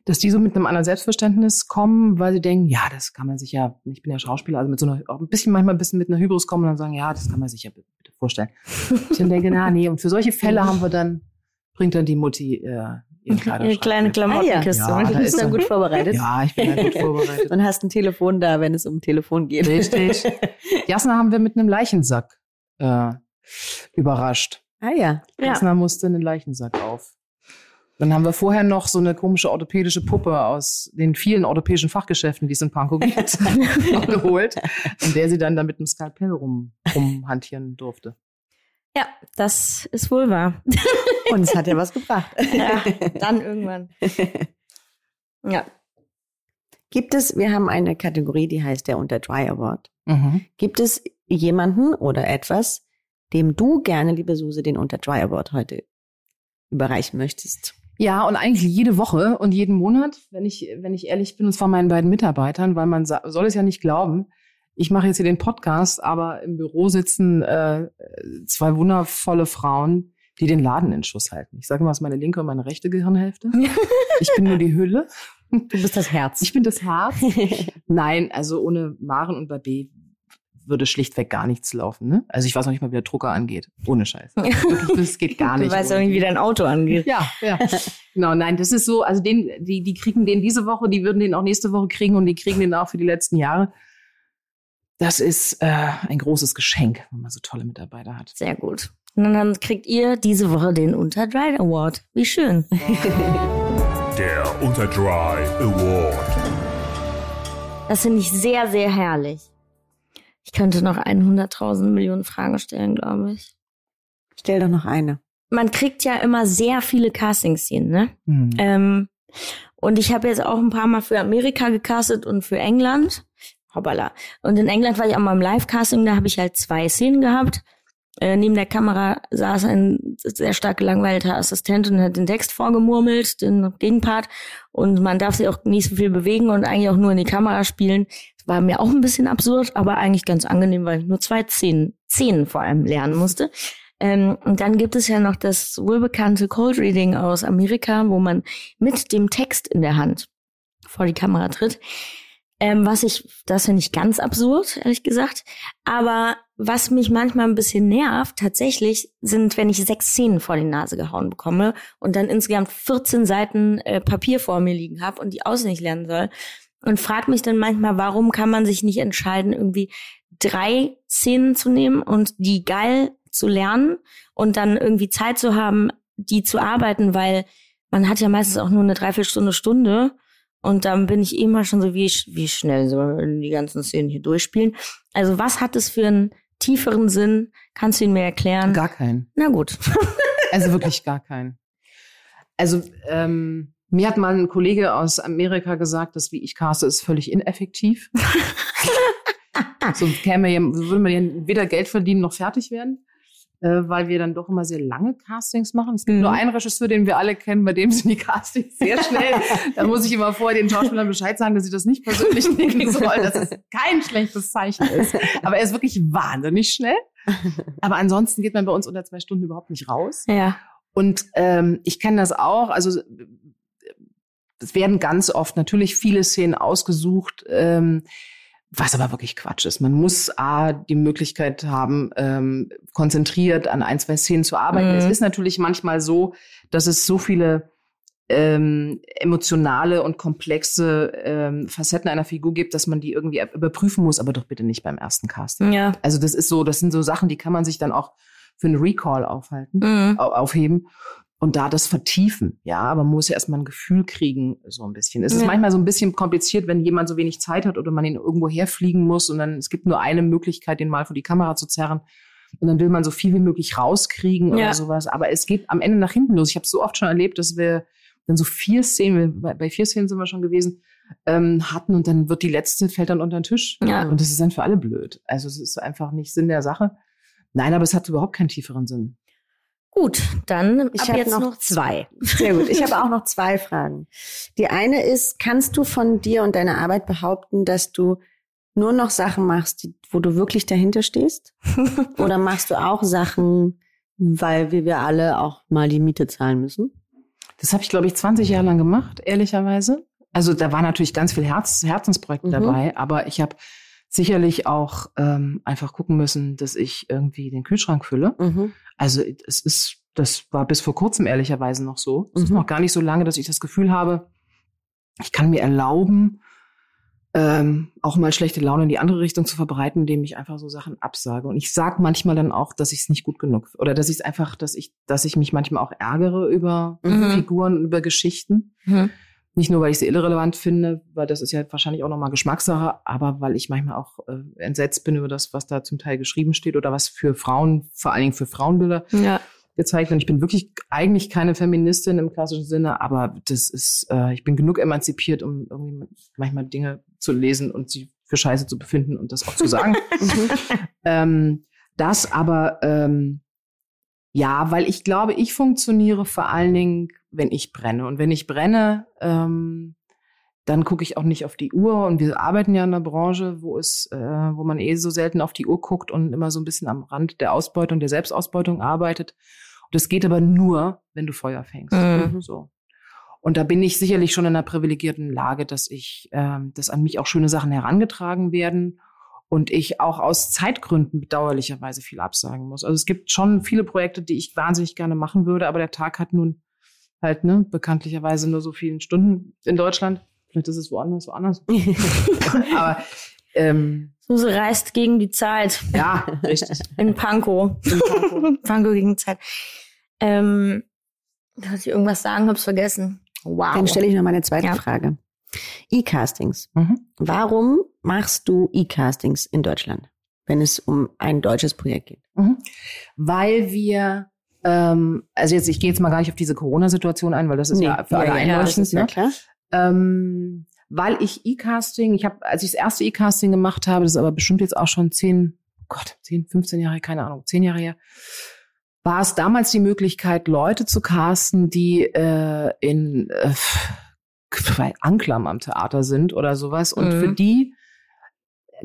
dass die so mit einem anderen Selbstverständnis kommen, weil sie denken, ja, das kann man sich ja, ich bin ja Schauspieler, also mit so einer, auch ein bisschen, manchmal ein bisschen mit einer Hybris kommen und dann sagen, ja, das kann man sich ja bitte vorstellen. ich dann denke, na, nee, und für solche Fälle haben wir dann, bringt dann die Mutti äh, Kleiderschrank kleine. Klamottenkiste. Ja, du da bist ist dann gut vorbereitet. Ja, ich bin da gut vorbereitet. Und hast ein Telefon da, wenn es um Telefon geht. Richtig. Jasna haben wir mit einem Leichensack äh, überrascht. Ah ja. Ja. Jasna musste einen Leichensack auf. Dann haben wir vorher noch so eine komische orthopädische Puppe aus den vielen orthopädischen Fachgeschäften, die es in Pankow gibt, geholt, in der sie dann da mit einem Skalpell rum, rumhantieren durfte. ja, das ist wohl wahr. Und es hat ja was gebracht. ja, dann irgendwann. Ja. Gibt es, wir haben eine Kategorie, die heißt der Unter Dry Award. Mhm. Gibt es jemanden oder etwas, dem du gerne, liebe Suse, den Unter Dry Award heute überreichen möchtest? Ja, und eigentlich jede Woche und jeden Monat, wenn ich, wenn ich ehrlich bin, und zwar meinen beiden Mitarbeitern, weil man soll es ja nicht glauben. Ich mache jetzt hier den Podcast, aber im Büro sitzen äh, zwei wundervolle Frauen, die den Laden in Schuss halten. Ich sage mal, es ist meine linke und meine rechte Gehirnhälfte. Ich bin nur die Hülle. Du bist das Herz. Ich bin das Herz. Nein, also ohne Maren und Babé würde schlichtweg gar nichts laufen. Ne? Also ich weiß noch nicht mal, wie der Drucker angeht. Ohne Scheiß. Wirklich, das geht gar nicht. Du weißt auch nicht, wie dein Auto angeht. Ja, ja. genau, nein, das ist so, also den, die, die kriegen den diese Woche, die würden den auch nächste Woche kriegen und die kriegen den auch für die letzten Jahre. Das ist äh, ein großes Geschenk, wenn man so tolle Mitarbeiter hat. Sehr gut. Und dann kriegt ihr diese Woche den Unter Dry Award. Wie schön. Der Unterdry Award. Das finde ich sehr, sehr herrlich. Ich könnte noch 100.000 Millionen Fragen stellen, glaube ich. Stell doch noch eine. Man kriegt ja immer sehr viele Casting-Szenen, ne? Mhm. Ähm, und ich habe jetzt auch ein paar Mal für Amerika gecastet und für England. Hoppala. Und in England war ich auch mal im Live-Casting, da habe ich halt zwei Szenen gehabt. Äh, neben der Kamera saß ein sehr stark gelangweilter Assistent und hat den Text vorgemurmelt, den Gegenpart. Und man darf sich auch nicht so viel bewegen und eigentlich auch nur in die Kamera spielen. Das war mir auch ein bisschen absurd, aber eigentlich ganz angenehm, weil ich nur zwei Szenen, Szenen vor allem lernen musste. Ähm, und dann gibt es ja noch das wohlbekannte Cold Reading aus Amerika, wo man mit dem Text in der Hand vor die Kamera tritt. Ähm, was ich, das finde ich ganz absurd, ehrlich gesagt. Aber was mich manchmal ein bisschen nervt, tatsächlich, sind, wenn ich sechs Szenen vor die Nase gehauen bekomme und dann insgesamt 14 Seiten äh, Papier vor mir liegen habe und die auswendig lernen soll. Und frag mich dann manchmal, warum kann man sich nicht entscheiden, irgendwie drei Szenen zu nehmen und die geil zu lernen und dann irgendwie Zeit zu haben, die zu arbeiten, weil man hat ja meistens auch nur eine Dreiviertelstunde, Stunde. Und dann bin ich immer schon so, wie, wie schnell sollen die ganzen Szenen hier durchspielen. Also was hat es für einen tieferen Sinn? Kannst du ihn mir erklären? Gar keinen. Na gut. Also wirklich gar keinen. Also ähm, mir hat mal ein Kollege aus Amerika gesagt, dass wie ich caste ist völlig ineffektiv. so käme würde man ja weder Geld verdienen noch fertig werden, weil wir dann doch immer sehr lange Castings machen. Es gibt Mhm. nur einen Regisseur, den wir alle kennen, bei dem sind die Castings sehr schnell. da muss ich immer vorher den Schauspielern Bescheid sagen, dass sie das nicht persönlich nehmen sollen, dass es kein schlechtes Zeichen ist. Aber er ist wirklich wahnsinnig schnell. Aber ansonsten geht man bei uns unter zwei Stunden überhaupt nicht raus. Ja. Und ähm, ich kenne das auch. Also es werden ganz oft natürlich viele Szenen ausgesucht, ähm, was aber wirklich Quatsch ist. Man muss A, die Möglichkeit haben, ähm, konzentriert an ein, zwei Szenen zu arbeiten. Mhm. Es ist natürlich manchmal so, dass es so viele ähm, emotionale und komplexe ähm, Facetten einer Figur gibt, dass man die irgendwie überprüfen muss, aber doch bitte nicht beim ersten Casting. Ja. Also das ist so, das sind so Sachen, die kann man sich dann auch für einen Recall aufhalten, Mhm. au- aufheben und da das vertiefen. Ja, aber man muss ja erstmal ein Gefühl kriegen, so ein bisschen. Es ist Ja. manchmal so ein bisschen kompliziert, wenn jemand so wenig Zeit hat oder man ihn irgendwo herfliegen muss und dann es gibt nur eine Möglichkeit, den mal vor die Kamera zu zerren. Und dann will man so viel wie möglich rauskriegen Ja. oder sowas. Aber es geht am Ende nach hinten los. Ich habe so oft schon erlebt, dass wir dann so vier Szenen, bei, bei vier Szenen sind wir schon gewesen, ähm, hatten und dann wird die letzte, fällt dann unter den Tisch. Ja. Und das ist dann für alle blöd. Also es ist einfach nicht Sinn der Sache. Nein, aber es hat überhaupt keinen tieferen Sinn. Gut, dann Ich ab hab jetzt noch noch, zwei. Sehr gut. Ich habe auch noch zwei Fragen. Die eine ist, kannst du von dir und deiner Arbeit behaupten, dass du nur noch Sachen machst, die, wo du wirklich dahinter stehst? Oder machst du auch Sachen, weil wir, wir alle auch mal die Miete zahlen müssen? Das habe ich, glaube ich, 20 Jahre lang gemacht, ehrlicherweise. Also da war natürlich ganz viel Herz, Herzensprojekte Mhm. dabei, aber ich habe sicherlich auch ähm, einfach gucken müssen, dass ich irgendwie den Kühlschrank fülle. Mhm. Also es ist, das war bis vor kurzem ehrlicherweise noch so. Es ist Mhm. noch gar nicht so lange, dass ich das Gefühl habe, ich kann mir erlauben, ähm, auch mal schlechte Laune in die andere Richtung zu verbreiten, indem ich einfach so Sachen absage. Und ich sag manchmal dann auch, dass ich es nicht gut genug oder dass ich es einfach, dass ich, dass ich mich manchmal auch ärgere über Mhm. Figuren, über Geschichten. Mhm. Nicht nur, weil ich sie irrelevant finde, weil das ist ja wahrscheinlich auch nochmal Geschmackssache, aber weil ich manchmal auch äh, entsetzt bin über das, was da zum Teil geschrieben steht oder was für Frauen, vor allen Dingen für Frauenbilder Ja. gezeigt werden. Ich bin wirklich eigentlich keine Feministin im klassischen Sinne, aber das ist, äh, ich bin genug emanzipiert, um irgendwie manchmal Dinge zu lesen und sie für Scheiße zu befinden und das auch zu sagen. ähm, das aber, ähm, ja, weil ich glaube, ich funktioniere vor allen Dingen, wenn ich brenne. Und wenn ich brenne, ähm, dann gucke ich auch nicht auf die Uhr. Und wir arbeiten ja in einer Branche, wo es, äh, wo man eh so selten auf die Uhr guckt und immer so ein bisschen am Rand der Ausbeutung, der Selbstausbeutung arbeitet. Und das geht aber nur, wenn du Feuer fängst. Mhm. So. Und da bin ich sicherlich schon in einer privilegierten Lage, dass ich, ähm, dass an mich auch schöne Sachen herangetragen werden und ich auch aus Zeitgründen bedauerlicherweise viel absagen muss. Also es gibt schon viele Projekte, die ich wahnsinnig gerne machen würde, aber der Tag hat nun halt ne bekanntlicherweise nur so vielen Stunden in Deutschland. Vielleicht ist es woanders, woanders. aber ähm, Suse reist gegen die Zeit. ja, richtig. In Pankow. In Pankow. Pankow gegen Zeit. Ähm, wollte ich irgendwas sagen, hab's vergessen. Wow. Dann stelle ich noch meine zweite Ja. Frage. E-Castings. Mhm. Warum machst du E-Castings in Deutschland, wenn es um ein deutsches Projekt geht? Mhm. Weil wir, ähm, also jetzt, ich gehe jetzt mal gar nicht auf diese Corona-Situation ein, weil das ist ja für alle das einleuchtend. ja ne? klar. ähm, weil ich E-Casting, ich habe, als ich das erste E-Casting gemacht habe, das ist aber bestimmt jetzt auch schon zehn, Gott, zehn, 15 Jahre, keine Ahnung, zehn Jahre her, war es damals die Möglichkeit, Leute zu casten, die äh, in äh, Anklam am Theater sind oder sowas und Mhm. für die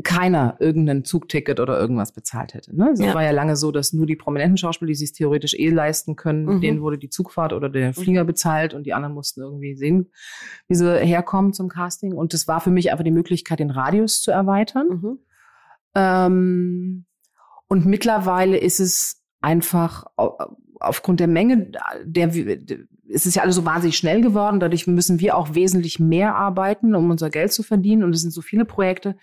keiner irgendein Zugticket oder irgendwas bezahlt hätte. Ne? Es Ja. war ja lange so, dass nur die prominenten Schauspieler, die sich theoretisch eh leisten können, Mhm. denen wurde die Zugfahrt oder der Flieger bezahlt und die anderen mussten irgendwie sehen, wie sie herkommen zum Casting. Und das war für mich einfach die Möglichkeit, den Radius zu erweitern. Mhm. Ähm, und mittlerweile ist es einfach au- aufgrund der Menge, der, es ist ja alles so wahnsinnig schnell geworden. Dadurch müssen wir auch wesentlich mehr arbeiten, um unser Geld zu verdienen. Und es sind so viele Projekte.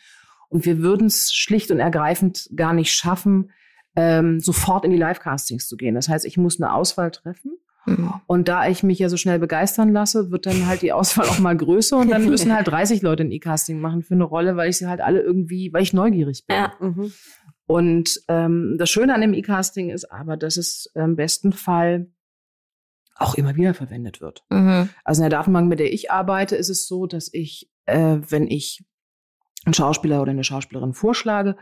Und wir würden es schlicht und ergreifend gar nicht schaffen, ähm, sofort in die Live-Castings zu gehen. Das heißt, ich muss eine Auswahl treffen. Mhm. Und da ich mich ja so schnell begeistern lasse, wird dann halt die Auswahl auch mal größer und dann müssen halt 30 Leute ein E-Casting machen für eine Rolle, weil ich sie halt alle irgendwie, weil ich neugierig bin. Ja. Mhm. Und ähm, das Schöne an dem E-Casting ist aber, dass es im besten Fall auch immer wieder verwendet wird. Mhm. Also in der Datenbank, mit der ich arbeite, ist es so, dass ich, äh, wenn ich einen Schauspieler oder eine Schauspielerin vorschlage,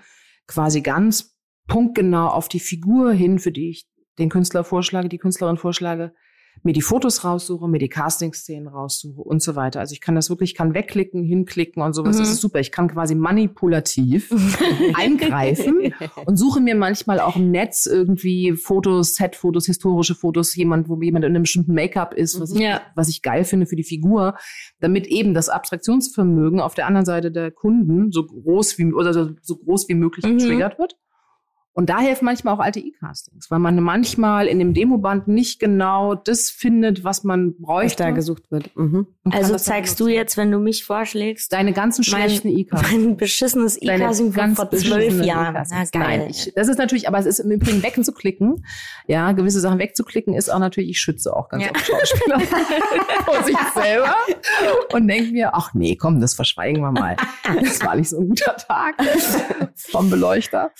quasi ganz punktgenau auf die Figur hin, für die ich den Künstler vorschlage, die Künstlerin vorschlage, mir die Fotos raussuche, mir die Casting-Szenen raussuche und so weiter. Also ich kann das wirklich, ich kann wegklicken, hinklicken und sowas. Mhm. Das ist super. Ich kann quasi manipulativ eingreifen und suche mir manchmal auch im Netz irgendwie Fotos, Set-Fotos, historische Fotos, jemand, wo jemand in einem bestimmten Make-up ist, was ich, Ja. was ich geil finde für die Figur, damit eben das Abstraktionsvermögen auf der anderen Seite der Kunden so groß wie, oder so, so groß wie möglich Mhm. getriggert wird. Und da helfen manchmal auch alte E-Castings, weil man manchmal in dem Demoband nicht genau das findet, was man was bräuchte. da gesucht wird. Mhm. Also zeigst du jetzt, wenn du mich vorschlägst, deine ganzen schlechten E-Castings. mein beschissenes E-Casting von vor zwölf Jahren. Na E-Castings. geil. Nein, ich, das ist natürlich, aber es ist im Übrigen wegzuklicken. Ja, gewisse Sachen wegzuklicken ist auch natürlich, ich schütze auch ganz Ja. oft Schauspieler vor sich selber und denke mir, ach nee, komm, das verschweigen wir mal. Das war nicht so ein guter Tag vom Beleuchter.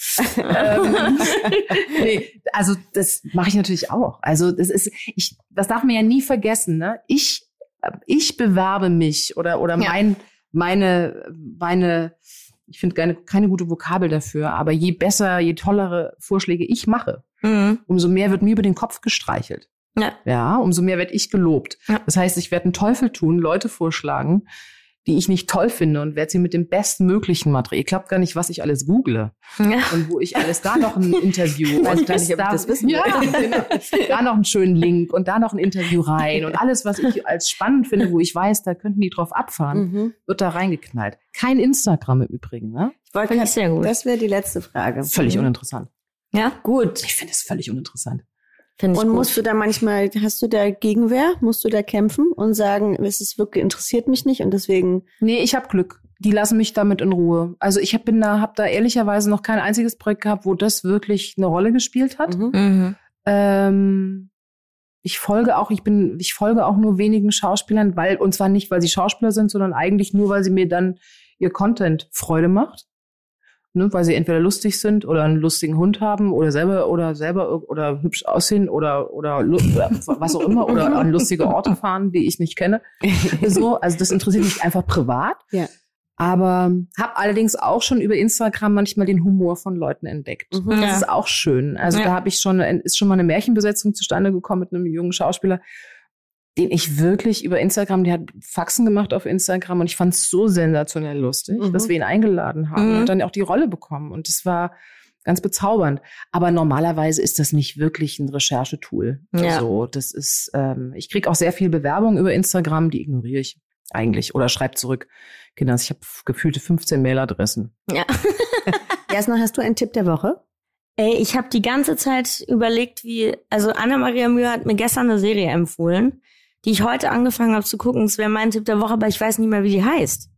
nee, also das mache ich natürlich auch. Also das ist, ich, das darf man ja nie vergessen. Ne? Ich, ich bewerbe mich oder oder Ja. mein, meine, meine, ich finde keine, keine gute Vokabel dafür, aber je besser, je tollere Vorschläge ich mache, Mhm. umso mehr wird mir über den Kopf gestreichelt. Ja. Ja, umso mehr werde ich gelobt. Ja. Das heißt, ich werde einen Teufel tun, Leute vorschlagen, die ich nicht toll finde und werde sie mit dem bestmöglichen Material. Ihr glaubt gar nicht, was ich alles google Ja. und wo ich alles da noch ein Interview Weiß und gar nicht, ob ich da, das wissen ja, genau. da noch einen schönen Link und da noch ein Interview rein und alles, was ich als spannend finde, wo ich weiß, da könnten die drauf abfahren, Mhm. wird da reingeknallt. Kein Instagram im Übrigen, ne? Ich wollte ich sehr gut. Das wäre die letzte Frage. Völlig Mhm. uninteressant. Ja, Gut. Ich finde es völlig uninteressant. Finde ich Und gut. musst du da manchmal, hast du da Gegenwehr? Musst du da kämpfen und sagen, es ist wirklich interessiert mich nicht und deswegen Nee, ich habe Glück. Die lassen mich damit in Ruhe. Also ich hab, bin da, habe da ehrlicherweise noch kein einziges Projekt gehabt, wo das wirklich eine Rolle gespielt hat. Mhm. Mhm. Ähm, ich folge auch, ich bin, ich folge auch nur wenigen Schauspielern, weil, und zwar nicht, weil sie Schauspieler sind, sondern eigentlich nur, weil sie mir dann ihr Content Freude macht. Ne, weil sie entweder lustig sind oder einen lustigen Hund haben oder selber oder selber oder hübsch aussehen oder oder lu- was auch immer oder an lustige Orte fahren, die ich nicht kenne. So, also das interessiert mich einfach privat. Ja. Aber habe allerdings auch schon über Instagram manchmal den Humor von Leuten entdeckt. Mhm. Das Ja. ist auch schön. Also Ja. da habe ich schon ist schon mal eine Märchenbesetzung zustande gekommen mit einem jungen Schauspieler, den ich wirklich über Instagram, der hat Faxen gemacht auf Instagram und ich fand es so sensationell lustig, Mhm. dass wir ihn eingeladen haben Mhm. und dann auch die Rolle bekommen und es war ganz bezaubernd. Aber normalerweise ist das nicht wirklich ein Recherchetool. Ja. So, das ist, ähm, ich kriege auch sehr viel Bewerbung über Instagram, die ignoriere ich eigentlich oder schreibe zurück. Kinders, ich habe gefühlte 15 Mailadressen. Ja. Jasna, hast du einen Tipp der Woche? Ey, ich habe die ganze Zeit überlegt, wie, also Anna-Maria Mühe hat mir gestern eine Serie empfohlen, die ich heute angefangen habe zu gucken. Es wäre mein Tipp der Woche, aber ich weiß nicht mehr, wie die heißt.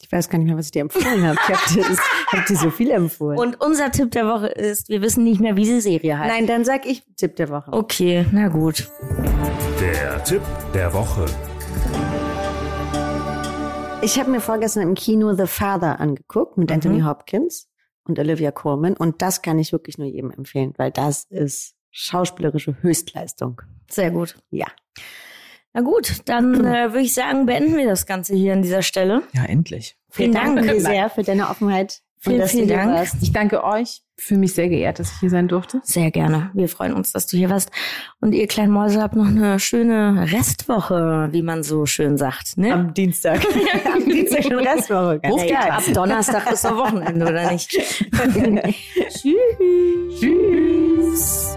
Ich weiß gar nicht mehr, was ich dir empfohlen habe. Ich habe dir, hab dir so viel empfohlen. Und unser Tipp der Woche ist, wir wissen nicht mehr, wie die Serie heißt. Nein, dann sag ich Tipp der Woche. Okay, na gut. Der Tipp der Woche. Ich habe mir vorgestern im Kino The Father angeguckt mit Mhm. Anthony Hopkins und Olivia Colman und das kann ich wirklich nur jedem empfehlen, weil das ist schauspielerische Höchstleistung. Sehr gut. Ja. Na gut, dann äh, würde ich sagen, beenden wir das Ganze hier an dieser Stelle. Ja, endlich. Vielen Wir danken Dank. dir sehr für deine Offenheit. Vielen, und dass vielen Dank. warst. Ich danke euch. Fühle mich sehr geehrt, dass ich hier sein durfte. Sehr gerne. Wir freuen uns, dass du hier warst. Und ihr kleinen Mäuse habt noch eine schöne Restwoche, wie man so schön sagt. Ne? Am Dienstag. Am Dienstag schon Restwoche. Hey, geil. ab Donnerstag ist doch Wochenende, oder nicht? Tschüss. Tschüss.